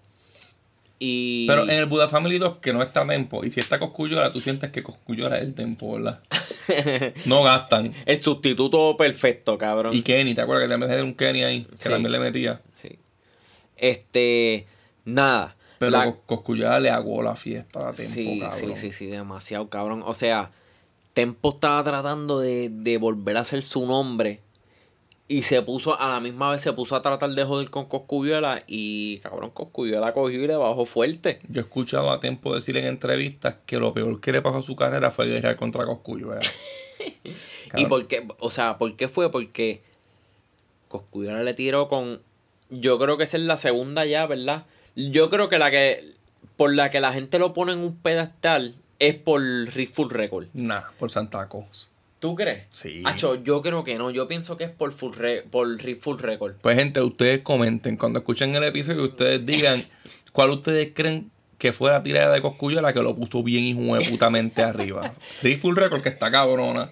Y Pero en el Buda Family 2, que no está Tempo, y si está Cosculluela, tú sientes que Cosculluela es el Tempo, ¿verdad? [laughs] no gastan. el sustituto perfecto, cabrón. Y Kenny, ¿te acuerdas que también era un Kenny ahí? Que Sí. también le metía. Sí. Este, nada. Pero La- Cos- Cosculluela le aguó la fiesta a Tempo, sí, cabrón. sí, sí, sí, demasiado cabrón. O sea, Tempo estaba tratando de, de volver a ser su nombre. Y se puso, a la misma vez se puso a tratar de joder con Coscuyuela. Y cabrón, Coscuyuela cogió y le bajó fuerte. Yo he escuchado a Tempo decir en entrevistas que lo peor que le pasó a su carrera fue guerrear contra Cosculluela. [laughs] ¿Y por qué? O sea, ¿por qué fue? Porque Coscuyuela le tiró con. Yo creo que esa es la segunda ya, ¿verdad? Yo creo que la que. Por la que la gente lo pone en un pedestal es por Full Record. Nah, por Santa Claus. ¿Tú crees? Sí. Acho, yo creo que no. Yo pienso que es por Full, Re- por Full Record. Pues gente, ustedes comenten cuando escuchen el episodio ustedes [laughs] digan cuál ustedes creen que fue la tirada de Cosculluela que lo puso bien de putamente arriba. [laughs] Full Record que está cabrona.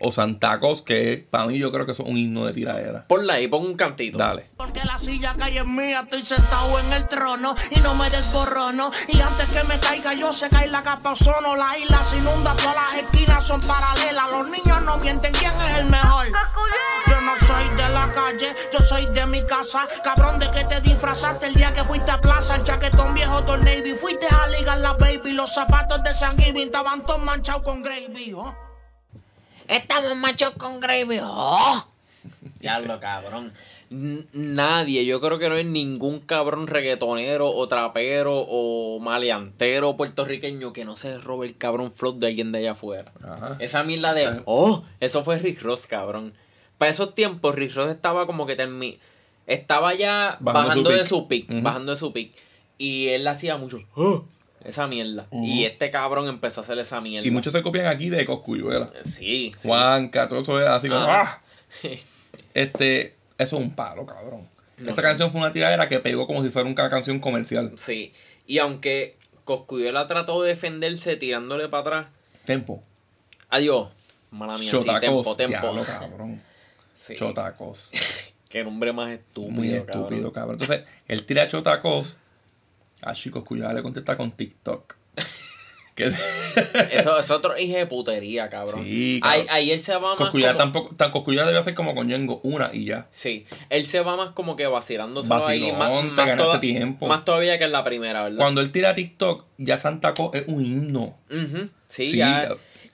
O Santa Claus que para mí yo creo que es un himno de tiradera. Ponla ahí, pon un cantito. Dale. Porque la silla calle es mía, estoy sentado en el trono y no me desborrono. Y antes que me caiga yo se cae la capa ozono. La isla se inunda, todas las esquinas son paralelas. Los niños no mienten, ¿quién es el mejor? Yo no soy de la calle, yo soy de mi casa. Cabrón, ¿de qué te disfrazaste el día que fuiste a plaza? El chaquetón viejo del Navy, fuiste a ligar la baby. Los zapatos de San Giving estaban todos manchados con gravy, ¿oh? Estamos machos con Gravy. ¡Oh! [laughs] Diablo, cabrón. Nadie, yo creo que no hay ningún cabrón reggaetonero o trapero o maleantero puertorriqueño que no se robe el cabrón flow de alguien de allá afuera. Ajá. Esa mierda de, oh, eso fue Rick Ross, cabrón. Para esos tiempos, Rick Ross estaba como que termi estaba ya Bajando bajando, su de su pick, bajando de su pick. Y él hacía mucho, oh, esa mierda. Y este cabrón empezó a hacer esa mierda. Y muchos se copian aquí de Cosculluela. Sí, sí. Juanca, todo eso es así como. ¡ah! Este, eso es un palo, cabrón. No Esa sé. canción fue una tiradera que pegó como si fuera una canción comercial. Sí. Y aunque Coscuyuela trató de defenderse tirándole para atrás. Tempo. Adiós. Mala mía, sí, tempo, Chotacos. tempo. Diablo, cabrón. [laughs] Sí. Chotacos. [laughs] Qué nombre más estúpido. Muy estúpido, cabrón. Entonces, él tira chotacos. A chicos, cuidado, le contesta con TikTok. [laughs] Que Eso es [laughs] otro hijo de putería, cabrón. Sí, Ahí, él se va más. Coscullar como- tampoco, tan debe hacer como con Yengo, una y ya. Sí. Él se va más como que vacilándose ahí. Más, más, ganaste toda- tiempo. más todavía que en la primera, ¿verdad? Cuando él tira TikTok, ya Santa Claus es un himno. Ujú. Sí, Sí, ya.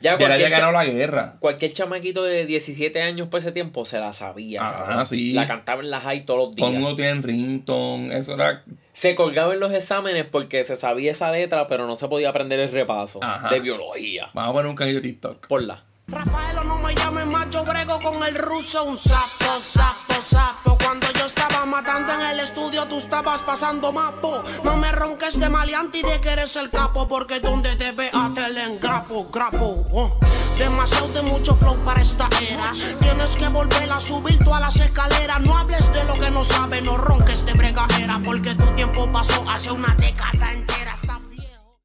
Ya Ya le había ganado la guerra. cualquier chamaquito de 17 años por ese tiempo se la sabía, Ajá, cabrón. sí. La cantaba en las high todos los Todo días. el mundo tiene ringtone. Eso era. Se colgaba en los exámenes porque se sabía esa letra, pero no se podía aprender el repaso Ajá. de biología. Vamos a poner un canillo de TikTok. Ponla. Rafaelo, no me llames macho brego con el ruso, un sapo, sapo, sapo. Cuando yo estaba matando en el estudio, tú estabas pasando mapo. No me ronques de maleante y de que eres el capo, porque donde te vea te le engrapo, grapo. oh. Demasiado de mucho flow para esta era. Tienes que volver a subir todas las escaleras. No hables de lo que no sabes, no ronques de bregadera, porque tu tiempo pasó hace una década entera. Viejo.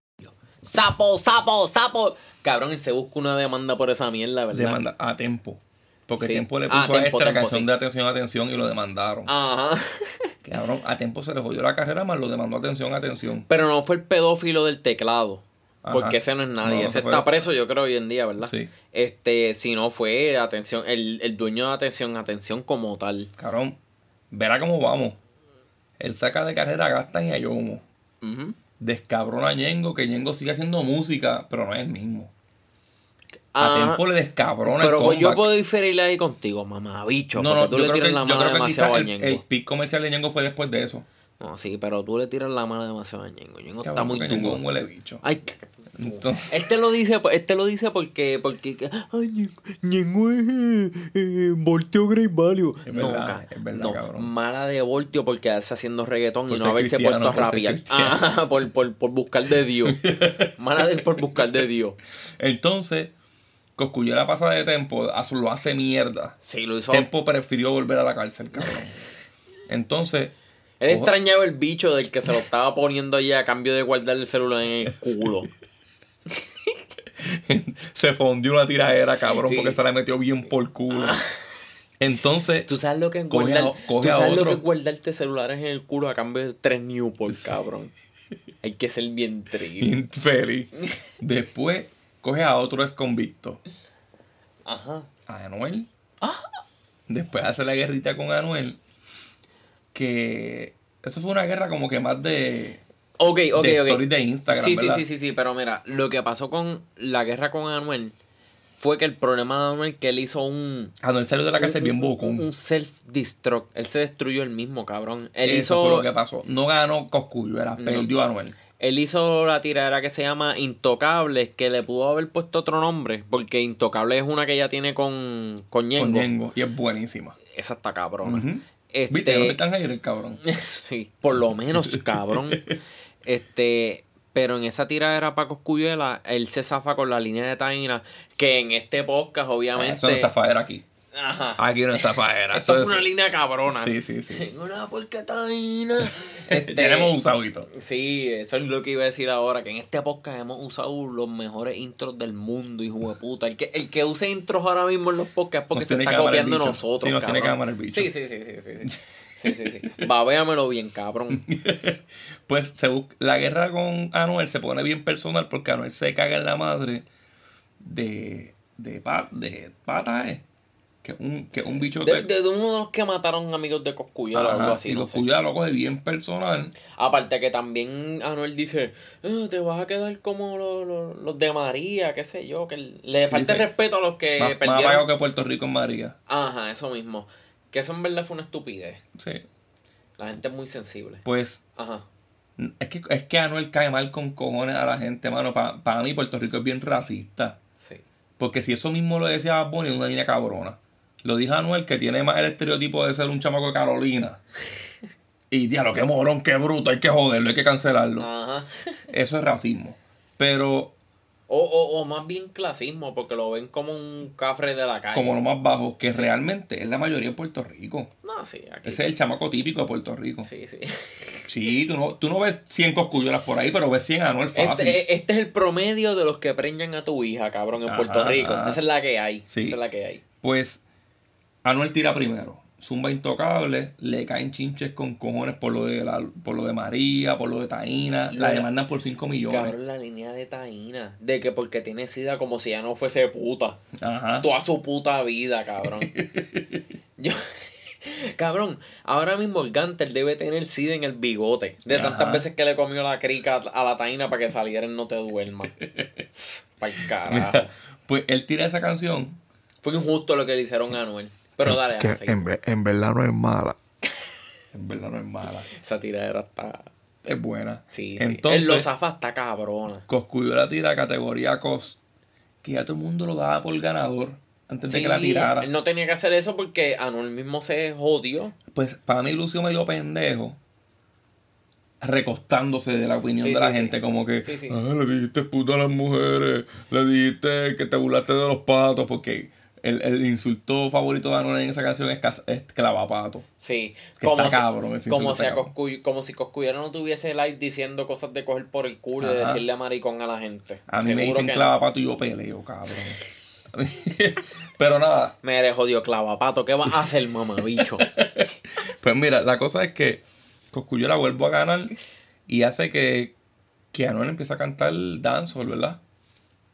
Sapo, sapo, sapo. Cabrón, él se busca una demanda por esa mierda, ¿verdad? Demanda a Tempo. Porque Sí. Tempo le Ah, puso a Tempo, Tempo, canción sí. de atención, atención y lo demandaron. Ajá. [laughs] Cabrón, a Tempo se le jodió la carrera, más lo demandó atención, atención. Pero no fue el pedófilo del teclado. Ajá. Porque ese no es nadie. No, no ese está preso, yo creo, hoy en día, ¿verdad? Sí. Este, si no fue atención, el, el dueño de atención, atención como tal. Cabrón, verá cómo vamos. Él saca de carrera a Gastan y a Yomo. Ujú. Descabrona a Ñengo, que Ñengo sigue haciendo música, pero no es el mismo. A Ajá. Tempo le descabrona Pero el pues yo puedo diferir ahí contigo, mamá, bicho. No, no, tú yo le creo tiras que, la mano demasiado a el, Ñengo. el pick comercial de Ñengo fue después de eso. No, sí, pero tú le tiras la mano demasiado a Ñengo. Ñengo está muy Ñengo duro. un huele bicho. Ay. Entonces- Este lo dice, este lo dice porque, porque, ay, Ñengo, es eh, Voltio Great Value. Es no, verdad, es verdad, no, cabrón. mala de Voltio por quedarse haciendo reggaetón Por y no haberse puesto a cristiano. Ah, por, por, por buscar de Dios. [laughs] Mala de él por buscar de Dios. Entonces, Coscullera pasa de Tempo, a- lo hace mierda. Sí, lo hizo. Tempo prefirió volver a la cárcel, cabrón. Entonces, Él extrañaba el bicho del que se lo estaba poniendo allí a cambio de guardar el celular en el culo. [laughs] se fundió una tiradera, cabrón, Sí. porque se la metió bien por culo. Entonces, ¿Tú sabes lo que es Coge a- guardar, coge ¿tú a sabes lo que es guardarte celulares en el culo a cambio de tres Newport, cabrón? Hay que ser bien triste. bien feliz. [laughs] Después, coge a otro ex convicto, Ajá. a Anuel. Después hace la guerrita con Anuel. Que eso fue una guerra como que más de, Ok, ok, de ok. stories de Instagram, Sí, sí, ¿verdad? sí, sí, sí, pero mira, lo que pasó con la guerra con Anuel fue que el problema de Anuel que él hizo un... Anuel salió de la cárcel bien un- bocón. Un self-destruct. Él se destruyó el mismo, cabrón. Él Eso hizo... fue lo que pasó. No ganó Coscuyo, era perdió a Anuel. Él hizo la tiradera que se llama Intocables, que le pudo haber puesto otro nombre, porque Intocables es una que ella tiene con, con Ñengo. Con Ñengo. Y es buenísima. Esa está cabrona. Este, Viste, no te están a ir el cabrón. [laughs] sí, por lo menos, cabrón. [laughs] este, pero en esa tiradera para Coscuyuela, él se zafa con la línea de Taina, que en este podcast, obviamente. Eso no es zafadera aquí. Ajá. Aquí no es zafadera. Esto Eso fue una es- línea cabrona. Sí, sí, sí. [laughs] Una porca Taina. Este, Tenemos un sabito. Sí, eso es lo que iba a decir ahora, que en este podcast hemos usado los mejores intros del mundo, hijo de puta. El que, el que use intros ahora mismo en los podcasts es porque Nos se está copiando nosotros, Sí, nos tiene que amar el bicho. Sí, sí, sí, sí, sí, sí. [laughs] Sí, sí, sí. Babéamelo bien, cabrón. [laughs] Pues se la guerra con Anuel se pone bien personal porque Anuel se caga en la madre de, de, pa- de pata, ¿eh? Que un, que un bicho De, que- de- uno de los que mataron amigos de Coscuya o algo así, y no. Coscuyo lo coge bien personal. Aparte que también Anuel dice, "Ah, te vas a quedar como los, los- los de María, qué sé yo, que le falta Dice, respeto a los que más, más perdieron. apagado que Puerto Rico en María. Ajá, eso mismo. Que eso en verdad fue una estupidez. Sí. La gente es muy sensible. Pues Ajá. es que, es que Anuel cae mal con cojones a la gente, mano. Para mí Puerto Rico es bien racista. Sí. Porque si eso mismo lo decía Bad Bunny, una línea cabrona. Lo dijo Anuel, que tiene más el estereotipo de ser un chamaco de Carolina. [laughs] Y diablo, qué morón, qué bruto, hay que joderlo, hay que cancelarlo. Ajá. Eso es racismo. Pero O, o, o más bien clasismo, porque lo ven como un cafre de la calle. como lo más bajo, que realmente es la mayoría en Puerto Rico. No, sí, aquí. Ese es el chamaco típico de Puerto Rico. Sí, sí. Sí, tú no, tú no ves 100 coscullolas por ahí, pero ves 100 Anuel fácil. Este, este es el promedio de los que preñan a tu hija, cabrón, en Ajá, Puerto Rico. ajá. Esa es la que hay. Sí. Esa es la que hay. Pues Anuel tira primero. Zumba intocable, le caen chinches con cojones por lo de la, por lo de María, por lo de Taína, la La- demandan por 5 millones. Cabrón, la línea de Taína. De que porque tiene sida como si ya no fuese puta. Ajá. Toda su puta vida, cabrón. [laughs] Yo. Cabrón, ahora mismo el Gantel debe tener sida en el bigote. De Ajá. tantas veces que le comió la crica a la taína para que saliera en No Te Duermas. [laughs] Pa'l carajo. Pues él tira esa canción. Fue injusto lo que le hicieron a Anuel. Pero dale, Que sigue. en, ve- en verdad no es mala. En verdad no es mala. Esa tiradera está. Es buena. Sí, sí. Entonces, el Los Zafas está cabrona. Coscuyo la tira categoría COS. Que ya todo el mundo lo daba por ganador antes de Sí, que la tirara. él no tenía que hacer eso porque Anuel mismo se jodió. Pues para mí Lucio medio pendejo. Recostándose de la opinión Sí, de la sí, sí. gente, como que Sí, sí. "Ah, le dijiste puta a las mujeres, le dijiste que te burlaste de los patos, porque el, el insulto favorito de Anuel en esa canción es, es clavapato. Sí. Que está cabrón, ese como, si está a cabrón. Como si Coscuyera no tuviese live diciendo cosas de coger por el culo y de decirle maricón a la gente. A mí me Seguro dicen que no. clavapato y yo peleo, cabrón. [laughs] Pero nada, Me eres jodido clavapato. ¿Qué vas a hacer, mamabicho? [laughs] Pues mira, la cosa es que Cosculluela vuelvo a ganar y hace que, que Anuel empiece a cantar dancehall, ¿verdad?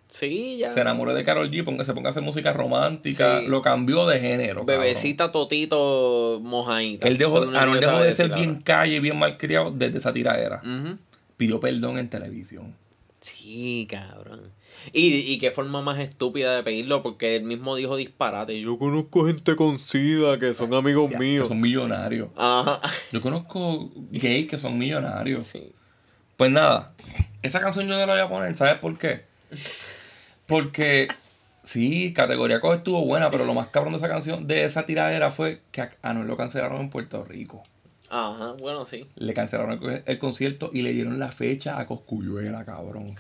Sí, ya. Se enamore de Carol G, ponga, se ponga a hacer música romántica, Sí. lo cambió de género. cabrón. Bebecita, totito, mojadita. Él dejó, Anuel que dejó de ser bien calle, bien malcriado desde esa tiradera. Pidió perdón en televisión. Sí, cabrón. Y, y qué forma más estúpida de pedirlo, porque él mismo dijo disparate. Yo conozco gente con SIDA que son amigos Que míos. son millonarios. Ajá. Yo conozco gays que son millonarios. Sí. Pues nada, esa canción yo no la voy a poner, ¿sabes por qué? Porque sí, categoría COS estuvo buena, pero lo más cabrón de esa canción, de esa tiradera fue que a Anuel lo cancelaron en Puerto Rico. Ajá, bueno, sí. Le cancelaron el, el concierto y le dieron la fecha a Coscuyuela, cabrón.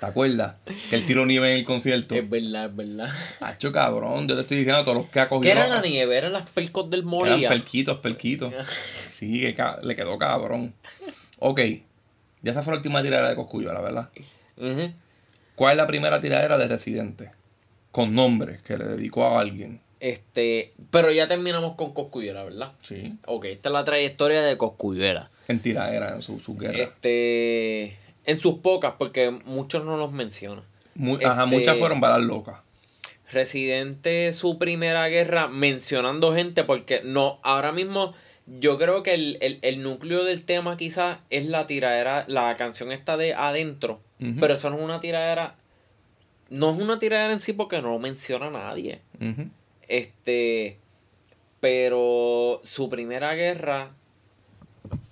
¿Te acuerdas? Que él tiró nieve en el concierto. Es verdad, es verdad. Hacho, cabrón, yo te estoy diciendo a todos los que ha cogido. ¿Qué era la nieve? ¿Eran las pelcos del Eran Moria? perquitos, perquitos. [laughs] Sí, que le quedó cabrón. Ok, ya esa fue la última tiradera de Coscuyuela, ¿verdad? Ujú. ¿Cuál es la primera tiradera de Residente? Con nombre que le dedicó a alguien. Este, pero ya terminamos con Coscuyuela, ¿verdad? Sí. Ok, esta es la trayectoria de Coscuyuela. En tiradera, en su, su guerra. Este, en sus pocas, porque muchos no los mencionan. Mu- Ajá, este- muchas fueron balas locas. Residente, su primera guerra, mencionando gente, porque no, ahora mismo yo creo que el, el- el núcleo del tema quizás es la tiradera, la canción esta de adentro, pero eso no es una tiradera, no es una tiradera en sí porque no lo menciona nadie. Ujú. Este, pero su primera guerra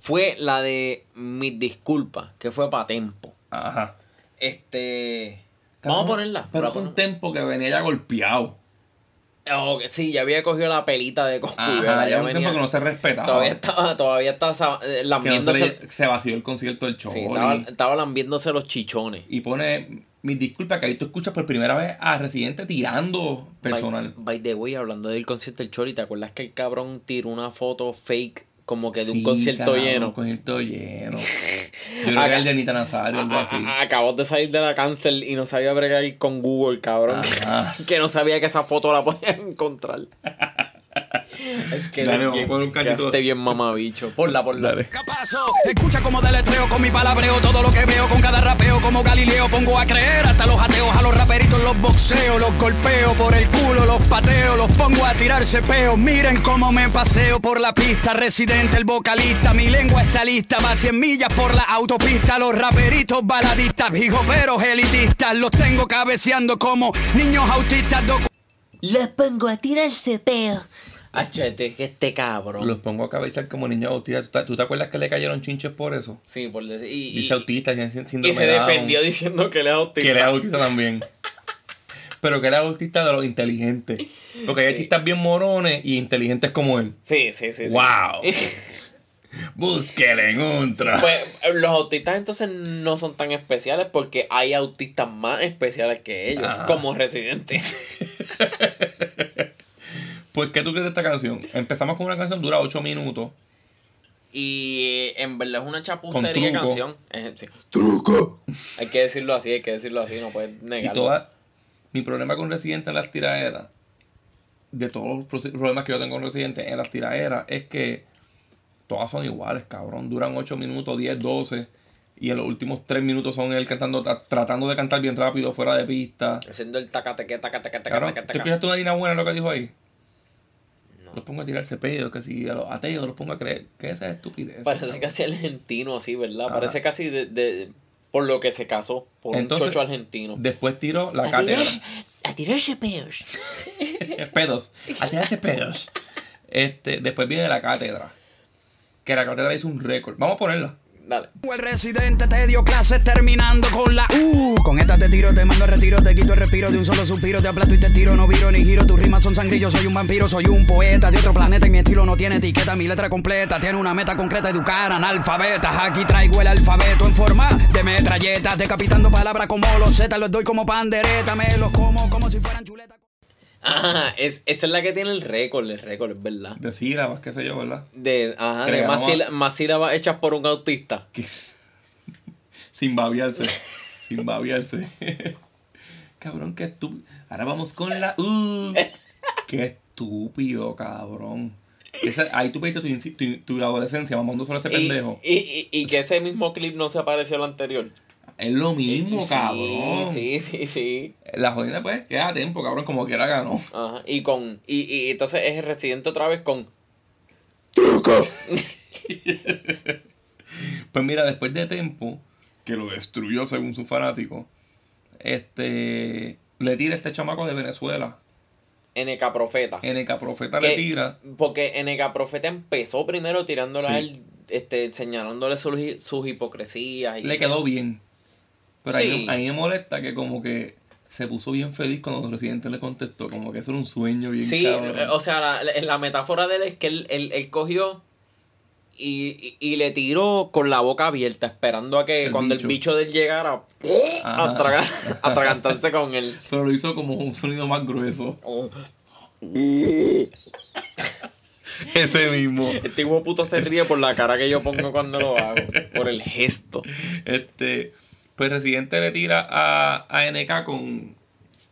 fue la de mis disculpas, que fue para Tempo. Ajá. Este, vamos a ponerla. Pero a un tempo que venía ya golpeado. Oh, que sí, ya había cogido la pelita de Coscuyuela. Ya ya un venía- tiempo que no se respetaba. Todavía estaba, todavía estaba eh, que no se, lambiéndose. le- se vació el concierto del show. sí, estaba, estaba lambiéndose los chichones. Y pone mis disculpas que ahí tú escuchas por primera vez a Residente tirando personal. By, by the way, hablando del concierto del Chori, ¿te acuerdas que el cabrón tiró una foto fake como que de un Sí, concierto cabrón, lleno? Un concierto lleno. [laughs] Yo creo Acá- el de Anita Nazario, algo así. De salir de la cárcel y no sabía bregar con Google, cabrón. Ajá. [laughs] que no sabía que esa foto la podía [laughs] encontrar. Es que Dale, vamos a bien, poner un cachito. quedaste bien mamabicho. Ponla, ponla. Dale. ¿Qué pasó? Escucha como deletreo con mi palabreo Todo lo que veo con cada rapeo como Galileo Pongo a creer hasta los ateos A los raperitos los boxeo Los golpeo por el culo, los pateo Los pongo a tirarse peo Miren cómo me paseo por la pista Residente el vocalista Mi lengua está lista Va 100 millas por la autopista Los raperitos baladistas Hijoperos elitistas Los tengo cabeceando como niños autistas docu- Le pongo a tirarse peo. Achete, que este cabrón. Los pongo a cabezar como niños autistas. ¿Tú te, tú te acuerdas que le cayeron chinches por eso? Sí, por decir. Y, y- Dice autista, sin- sin- y síndrome se de Down. defendió diciendo que él es autista. Que él es autista también. [laughs] Pero que él es autista de los inteligentes. Porque hay Sí. autistas bien morones y inteligentes como él. Sí, sí, sí. sí. ¡Wow! [laughs] Búsquele en Ultra. Pues eh, los autistas entonces no son tan especiales porque hay autistas más especiales que ellos, Ajá. como residentes. [laughs] Pues, ¿qué tú crees de esta canción? Empezamos con una canción, dura 8 minutos. Y eh, en verdad es una chapucería de canción. Sí. ¡Truco! Hay que decirlo así, hay que decirlo así, no puedes Y negarlo. toda. Mi problema con Residente en las tiraderas, de todos los problemas que yo tengo con Residente en las tiraderas, es que todas son iguales, cabrón. Duran 8 minutos, 10, 12. Y en los últimos 3 minutos son él cantando, tra- tratando de cantar bien rápido, fuera de pista. Haciendo el tacateque, tacateque, Cabrón, tacateque, ¿tú escuchaste una línea buena en lo que dijo ahí? Los pongo a tirarse pedo, que si a los ateos los pongo a creer. que esa es estupidez? Parece casi argentino así, ¿verdad? Ajá. Parece casi de, de- por lo que se casó, por Entonces, un chocho argentino. Después tiró la A cátedra. a tirarse peos. [laughs] pedos. A tirarse pedos. Este, después viene la cátedra. Que la cátedra hizo un récord. Vamos a ponerla. Dale. El residente te dio clases terminando con la U. Con esta te tiro, te mando a retiro, te quito el respiro de un solo suspiro. Te aplasto y te tiro, no viro ni giro. Tus rimas son sangrillos, soy un vampiro, soy un poeta de otro planeta. Y mi estilo no tiene etiqueta, mi letra completa. Tiene una meta concreta, educar analfabetas. Aquí traigo el alfabeto en forma de metralletas. Decapitando palabras como los Z, los doy como pandereta. Me los como como si fueran chuletas. Ajá, es, esa es la que tiene el récord, el récord, es verdad. De sílabas, qué sé yo, ¿verdad? De, ajá, de más, ganamos a- síla- más sílabas hechas por un autista. [laughs] Sin babiarse. Sin babiarse. [laughs] cabrón, qué estúpido. Ahora vamos con la U. [laughs] qué estúpido, cabrón. Esa- ahí tú pediste tu, tu, tu adolescencia mamando solo ese Y, pendejo. y, y, y que ese mismo clip no se apareció al anterior. Es lo mismo, Sí, cabrón. Sí, sí, sí. La jodida, pues, queda a tiempo, cabrón, como quiera ganó. Ajá. Y con. Y, y entonces es el residente otra vez con. [laughs] Pues mira, después de tiempo, que lo destruyó según su fanático, este, le tira este chamaco de Venezuela. NK Profeta. NK Profeta Que- le tira. Porque NK Profeta empezó primero tirándole a Sí. él, este, señalándole sus, hi- sus hipocresías. Y Le que- quedó bien. Pero Sí. ahí, ahí me molesta que como que se puso bien feliz cuando el residente le contestó. Como que eso era un sueño bien Sí, cabrón. o sea, la, la- metáfora de él es que él, él- él cogió y, y- y le tiró con la boca abierta, esperando a que El cuando bicho. el bicho de él llegara a, Ajá. tragar, a atragantarse con él. Pero lo hizo como un sonido más grueso. [laughs] Ese mismo. Este hijo puto se ríe por la cara que yo pongo cuando lo hago, por el gesto. Este. Pues Residente le tira a, a NK con,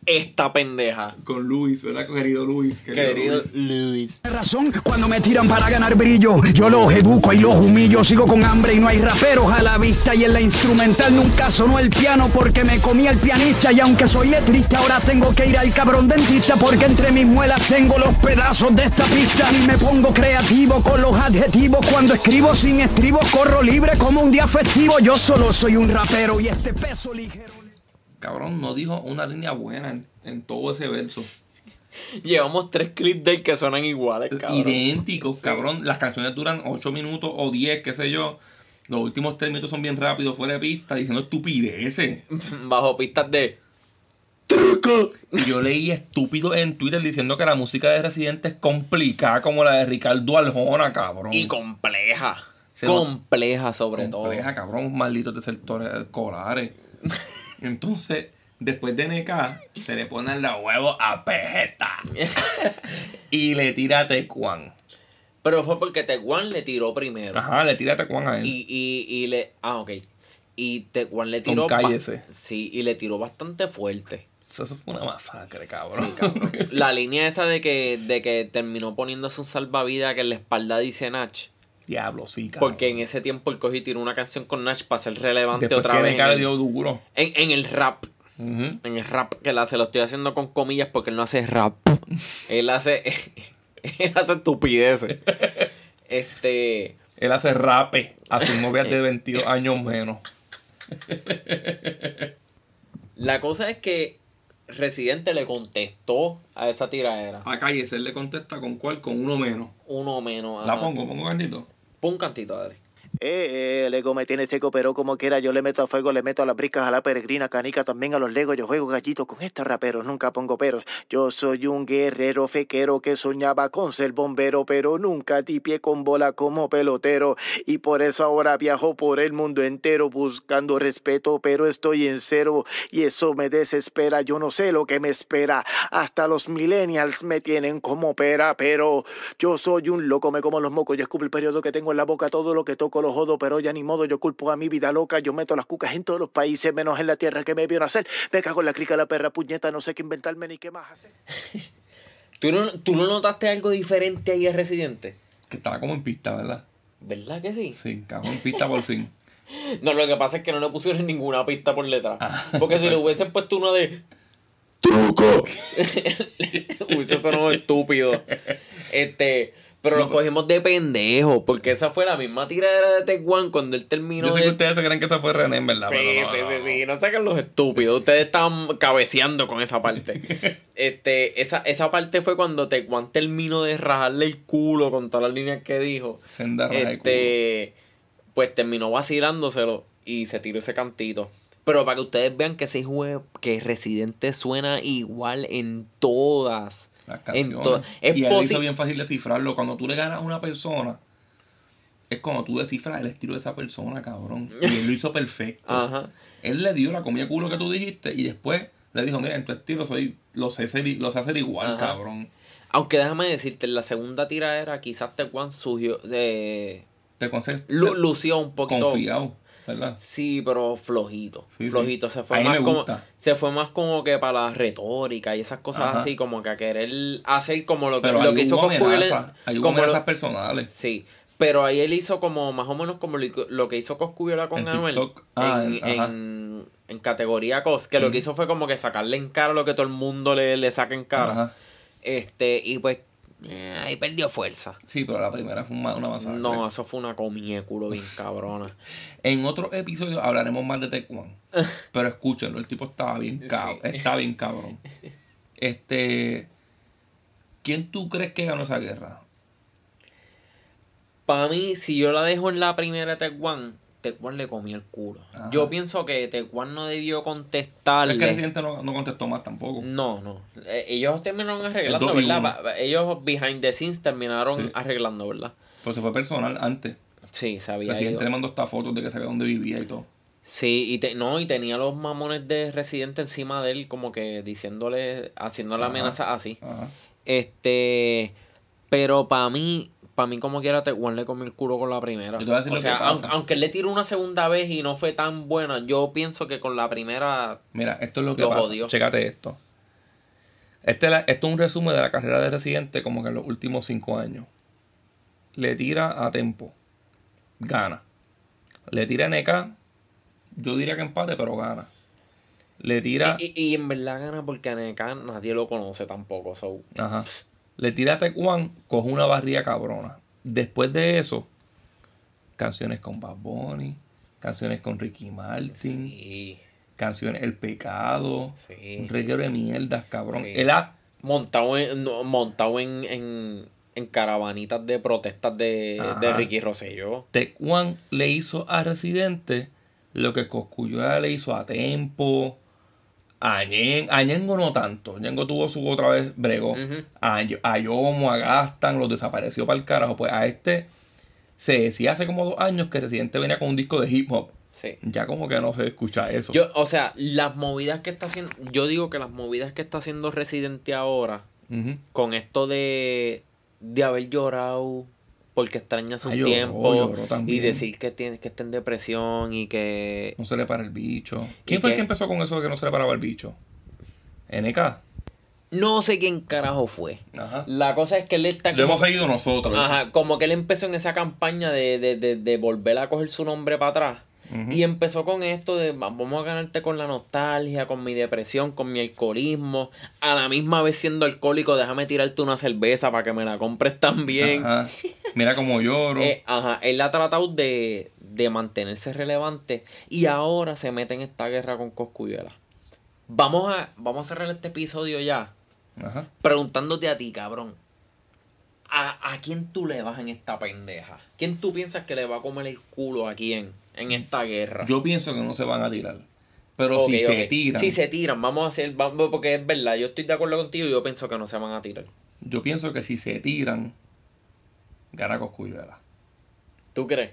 Esta pendeja. con Luis, ¿verdad? Con querido Luis. Querido Luis. Luis. razón cuando me tiran para ganar brillo. Yo los educo y los humillo. Sigo con hambre y no hay raperos a la vista. Y en la instrumental nunca sonó el piano porque me comía el pianista. Y aunque soy letrista, ahora tengo que ir al cabrón dentista porque entre mis muelas tengo los pedazos de esta pista. Y me pongo creativo con los adjetivos. Cuando escribo sin estribos, corro libre como un día festivo. Yo solo soy un rapero y este peso ligero. Cabrón, no dijo una línea buena en, en todo ese verso. [laughs] Llevamos tres clips del que suenan iguales, cabrón. Idénticos, cabrón. Las canciones duran 8 minutos o 10, qué sé yo. Los últimos 3 minutos son bien rápidos, fuera de pista, diciendo estupideces. [laughs] Bajo pistas de. Y yo leí estúpido en Twitter diciendo que la música de Residente es complicada como la de Ricardo Arjona, cabrón. Y compleja. Se compleja sobre compleja, cabrón, malditos desertores escolares. [laughs] Entonces, después de NK, se le ponen los huevos a Pejeta. [laughs] y le tira a Tecuan. Pero fue porque Teguan le tiró primero. Ajá, le tira a Tecuan a él. Y, y, y le. Ah, ok. Y Teguan le tiró. Cállese. Sí, y le tiró bastante fuerte. Eso fue una masacre, cabrón. La línea esa de que, de que terminó poniéndose un salvavidas que en la espalda dice Nach. Diablo, sí, cabrón. Porque en ese tiempo el cogí y tiró una canción con Nach para ser relevante Después otra que vez. En dio duro. en- en el rap. En el rap que él hace, lo estoy haciendo con comillas porque él no hace rap. [laughs] él hace. [laughs] él hace estupideces. [laughs] este. Él hace rape a sus novias de 22 años menos. La cosa es que Residente le contestó a esa tiradera. A Calle, él le contesta con cuál, con uno menos. Uno menos. La pongo, pongo cantito. Pon un Eh, el ego me tiene seco, pero como quiera yo le meto a fuego, le meto a las bricas, a la peregrina, canica, también a los legos. Yo juego gallito con estos raperos, nunca pongo peros. Yo soy un guerrero fequero que soñaba con ser bombero, pero nunca tipié con bola como pelotero. Y por eso ahora viajo por el mundo entero buscando respeto, pero estoy en cero. Y eso me desespera, yo no sé lo que me espera. Hasta los millennials me tienen como pera, pero yo soy un loco, me como los mocos, yo escupo el periodo que tengo en la boca, todo lo que toco jodo, pero ya ni modo, yo culpo a mi vida loca, yo meto las cucas en todos los países, menos en la tierra que me vio nacer. Me cago en la crica, la perra puñeta, no sé qué inventarme ni qué más hacer. [laughs] ¿Tú no, ¿Tú no notaste algo diferente ahí a Residente? Que estaba como en pista, ¿verdad? ¿Verdad que sí? Sí, cabrón, en pista por fin. [laughs] No, lo que pasa es que no le pusieron ninguna pista por detrás. Ah. Porque si le hubiesen puesto una de. ¡Truco! [laughs] Hubiese sonado estúpido. Este. Pero lo cogimos de pendejo. Porque esa fue la misma tiradera de Teguan cuando él terminó Yo sé de. que ustedes se creen que esta fue René, en verdad. Sí, no, sí, no, sí, no. sí, no saquen los estúpidos. Ustedes estaban cabeceando con esa parte. [laughs] este, esa, esa parte fue cuando Tecuan terminó de rajarle el culo con todas las líneas que dijo. Senda Este, pues terminó vacilándoselo y se tiró ese cantito. Pero para que ustedes vean que ese juego, que Residente suena igual en todas. Las canciones. es y él hizo bien fácil descifrarlo. Cuando tú le ganas a una persona, es cuando tú descifras el estilo de esa persona, cabrón. Y él lo hizo perfecto. [laughs] Ajá. Él le dio la comida culo que tú dijiste y después le dijo, mira, en tu estilo soy, lo sé hacer, lo sé hacer igual, Ajá. cabrón. Aunque déjame decirte, en la segunda tiradera quizás Tecuan surgió, eh, Te lució un poquito. confiado, ¿verdad? Sí, pero flojito. Sí, sí. flojito. Se fue más como. Se fue más como que para la retórica y esas cosas Ajá. así, como que a querer hacer como lo que, Pero lo que hizo ahí hubo como amenazas personales. Sí. Pero ahí él hizo como más o menos como lo, lo que hizo Coscubiola con Anuel. Ah, en, en, en categoría cos. Que lo que hizo fue como que sacarle en cara lo que todo el mundo le, le saca en cara. Ajá. Este, y pues eh, ahí perdió fuerza. Sí, pero la primera fue una, una masacre. No, eso fue una comida culo bien cabrona. [laughs] En otro episodio hablaremos más de Taekwondo. [laughs] pero escúchenlo, el tipo estaba bien cabrón. Sí. Está bien cabrón. Este. ¿Quién tú crees que ganó esa guerra? Para mí, si yo la dejo en la primera Tecuan, Tecuan le comió el culo. Ajá. Yo pienso que Tecuan no debió Es contestarle. que el presidente no, no contestó más tampoco. No, no. Eh, ellos terminaron arreglando, ¿verdad? Ellos behind the scenes terminaron Sí. arreglando, ¿verdad? Pero se fue personal antes. Sí, se El presidente le mandó estas fotos de que sabía dónde vivía y todo. Sí, y te, no, y tenía los mamones de residente encima de él, como que diciéndole, haciéndole amenazas así. Ajá. Este, pero para mí, para mí como quiera, Tecuan le comió el culo con la primera. Yo te voy a decir o lo sea, que pasa. aunque, aunque él le tiró una segunda vez y no fue tan buena, yo pienso que con la primera, Mira, esto es lo que Lo pasa. jodió. Chécate esto. Este, la- esto es un resumen de la carrera de Residente como que en los últimos cinco años. Le tira a Tempo. Gana. Le tira a NK. Yo diría que empate, pero gana. Le tira... y, y- y en verdad gana porque a NK nadie lo conoce tampoco, so. Ajá. Le tira a Taekwondo, coge una barriga cabrona. Después de eso, canciones con Bad Bunny, canciones con Ricky Martin, Sí, canciones El Pecado, sí. un reguero de mierdas, cabrón. Sí. Él ha Montado en, montado en, en, en caravanitas de protestas de, Ajá. de Ricky Rosselló. Tecuan le hizo a Residente lo que Cosculluela le hizo a Tempo. A, Ñen- a Ñengo no tanto. Ñengo tuvo su otra vez bregó. Ujú. a, Yo- a Yomo, a Gastan, los desapareció para el carajo. Pues a este se decía hace como dos años que Residente venía con un disco de hip hop. Sí. Ya como que no se escucha eso. Yo, o sea, las movidas que está haciendo, yo digo que las movidas que está haciendo Residente ahora, con esto de, de haber llorado porque extraña su Ah, lloró, tiempo lloró y decir que tiene que está en depresión y que No se le para el bicho. ¿Quién ¿Y fue el que empezó con eso de que no se le paraba el bicho? NK. no sé quién carajo fue. Ajá. La cosa es que él está Lo hemos seguido nosotros. Ajá, como que él empezó en esa campaña de, de, de, de volver a coger su nombre para atrás. Y empezó con esto de "Va- vamos a ganarte con la nostalgia, con mi depresión, con mi alcoholismo. A la misma vez siendo alcohólico, déjame tirarte una cerveza para que me la compres también. Ajá. Mira cómo lloro. [laughs] Eh, ajá, él ha tratado de, de mantenerse relevante y ahora se mete en esta guerra con Coscuyuela. Vamos a, vamos a cerrar este episodio ya Ajá. preguntándote a ti, cabrón. ¿A, a quién tú le vas en esta pendeja? ¿Quién tú piensas que le va a comer el culo a quién en esta guerra? Yo pienso que no se van a tirar. Pero si se tiran. Si se tiran, vamos a hacer. Vamos, porque es verdad, yo estoy de acuerdo contigo y yo pienso que no se van a tirar. Yo pienso que si se tiran, gana Coscuyuela. ¿Tú crees?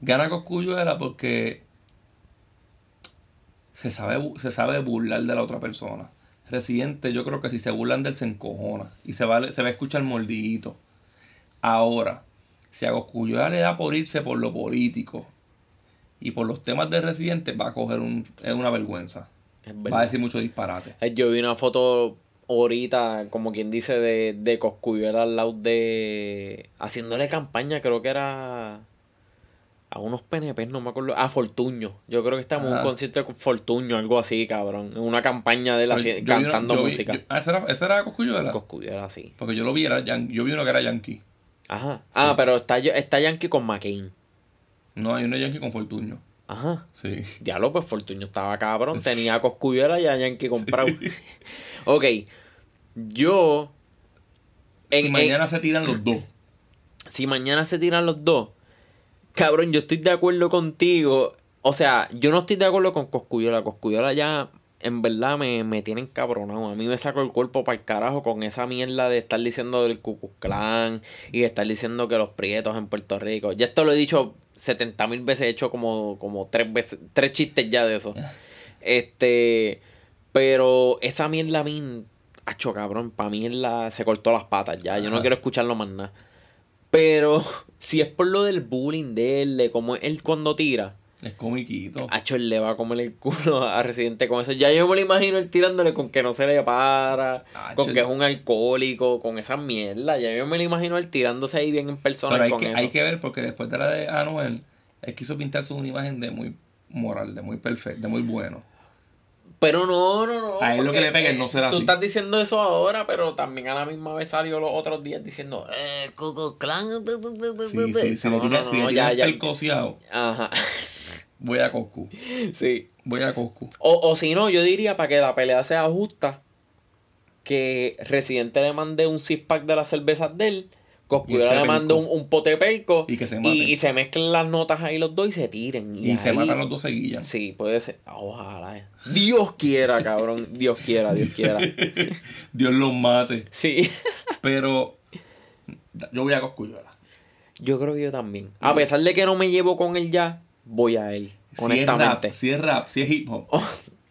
Gana Coscuyuela porque se sabe, se sabe burlar de la otra persona. Residente, yo creo que si se burlan de él se encojona y se va, se va a escuchar mordidito. Ahora, si a Coscuyuela le da por irse por lo político y por los temas de Residente, va a coger un, es una vergüenza. Es Va a decir mucho disparate. Eh, Yo vi una foto ahorita, como quien dice, de, de Coscuyuela al lado de. haciéndole campaña, creo que era. A unos PNP, no me acuerdo. A Fortuño. Yo creo que estamos en un concierto de Fortuño, algo así, cabrón. En una campaña de él así, una- cantando yo vi- música. yo- ah, ¿ese era, ese era Coscuyuela? Coscuyuela así. Porque yo lo vi, era yan- yo vi uno que era Yankee. Ajá. Ah, pero está, está Yankee con McCain. No, hay uno Yankee con Fortuño. Ajá. Sí. Diablo, pues Fortuño estaba cabrón. Tenía a Coscuyuela y a Yankee comprado. [laughs] ok. Yo. en- en- mañana se tiran los dos. si mañana se tiran los dos, cabrón, yo estoy de acuerdo contigo. O sea, yo no estoy de acuerdo con Coscuyola. Coscuyola ya, en verdad, me, me tienen cabronado. A mí me sacó el cuerpo para el carajo con esa mierda de estar diciendo del Klan y de estar diciendo que los prietos en Puerto Rico. Ya esto lo he dicho 70 mil veces, he hecho como, como tres veces, tres chistes ya de eso. Este, pero esa mierda a mí, hacho cabrón, para mí la, se cortó las patas ya. Yo no quiero escucharlo más nada. Pero [laughs] si es por lo del bullying de él, de cómo él cuando tira, Es comiquito. Hacho, él le va a comer el culo a Residente con eso. Ya yo me lo imagino él tirándole con que no se le para, con que es un alcohólico, con esa mierda. Ya yo me lo imagino él tirándose ahí bien en persona Pero hay con que, eso. hay que ver porque después de la de Anuel, él quiso pintarse una imagen de muy moral, de muy perfecto, de muy bueno. Pero no, no, no. A él lo que le pegue no será Tú así. estás diciendo eso ahora, pero también a la misma vez salió los otros días diciendo, eh, Klux Klan. Sí, sí, le No, no, ya, ya. el cociado, Ajá. Voy a Coscu. Sí. Voy a Coscu. O, o si no, yo diría para que la pelea sea justa, que Residente le mande un six pack de las cervezas de él, Coscuyuela este le mande un, un pote Y que se y, y se mezclen las notas ahí los dos y se tiren. Y, Y se matan los dos seguillas. Sí, puede ser. Ojalá. Dios quiera, cabrón. Dios quiera, Dios quiera. [laughs] Dios los mate. Sí. [laughs] Pero yo voy a Coscuyuela. Yo creo que yo también. A pesar de que no me llevo con él ya, voy a él. Si honestamente. es rap, si es rap, si es hip hop.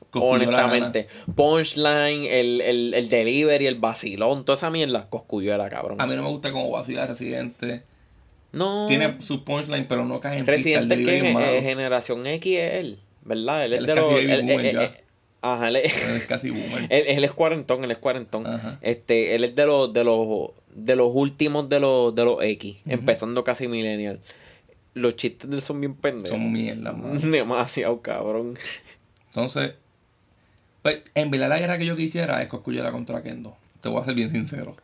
Cosculluela honestamente. Punchline, el, el, el delivery, el vacilón, toda esa mierda. Coscuyuela, cabrón. A mí no me gusta cómo vacila Residente. No. Tiene su punchline, pero no cae en pista. El Residente es delivery que es generación X es él, ¿verdad? Él es Él de es los. él- eh, Ajá, él es, Él es casi boomer. [laughs] él, él es cuarentón, él es cuarentón. Ajá. Este, él es de los, de los, de los últimos de los, de los X, empezando casi millennial. Los chistes de él son bien pendejos. Son mierda, mano. [laughs] Demasiado cabrón. Entonces, pues, en verdad la guerra que yo quisiera es Coscuyuela contra Kendo. Te voy a ser bien sincero.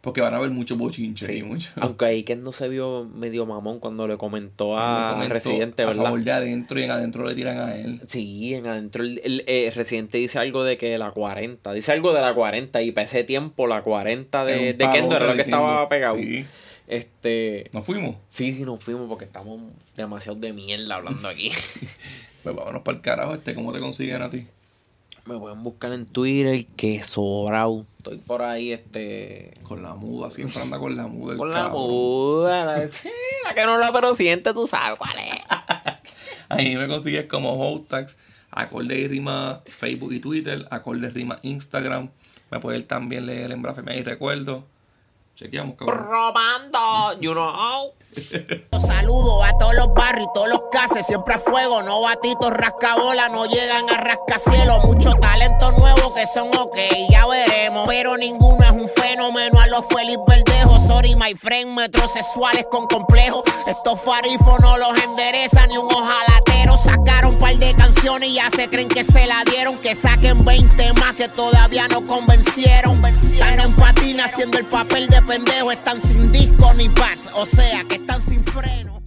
Porque van a haber muchos bochinches y mucho. Aunque ahí no se vio medio mamón cuando le comentó a Comentó Residente, A ¿verdad? favor de adentro y en adentro le tiran a él. Sí, en adentro el, el, eh, Residente dice algo de que la 40, dice algo de la 40 y para ese tiempo la 40 de, de Kendo era lo que estaba Kendo. pegado. Sí. Este, ¿Nos fuimos? sí, sí nos fuimos porque estamos demasiado de mierda hablando aquí. [laughs] Pues vámonos para el carajo este. ¿Cómo te consiguen a ti? Me pueden buscar en Twitter que sobrao. Estoy por ahí este Con la muda. Siempre anda con la muda. el con la cabrón. muda, la, la que no la pero siente, tú sabes cuál es. [laughs] Ahí me consigues como Hotax, acorde y rima Facebook y Twitter, acorde y rima Instagram. Me puedes también leer en Blasfemia y Recuerdo. Chequeamos, cabrón. Robando, you know. Saludo a todos los barrios todos los cases, siempre a fuego, no batitos rascabola, no llegan a rascacielos, mucho talento nuevo que son ok, ya veremos, pero ninguno es un fenómeno a los Félix Verdejo, sorry my friend, metrosexuales con complejo, estos farifos no los enderezan ni un ojalatero, sacaron par de canciones y ya se creen que se la dieron, que saquen 20 más que todavía no convencieron, están en patina haciendo el papel de pendejo, están sin disco ni pads, o sea que están sin freno.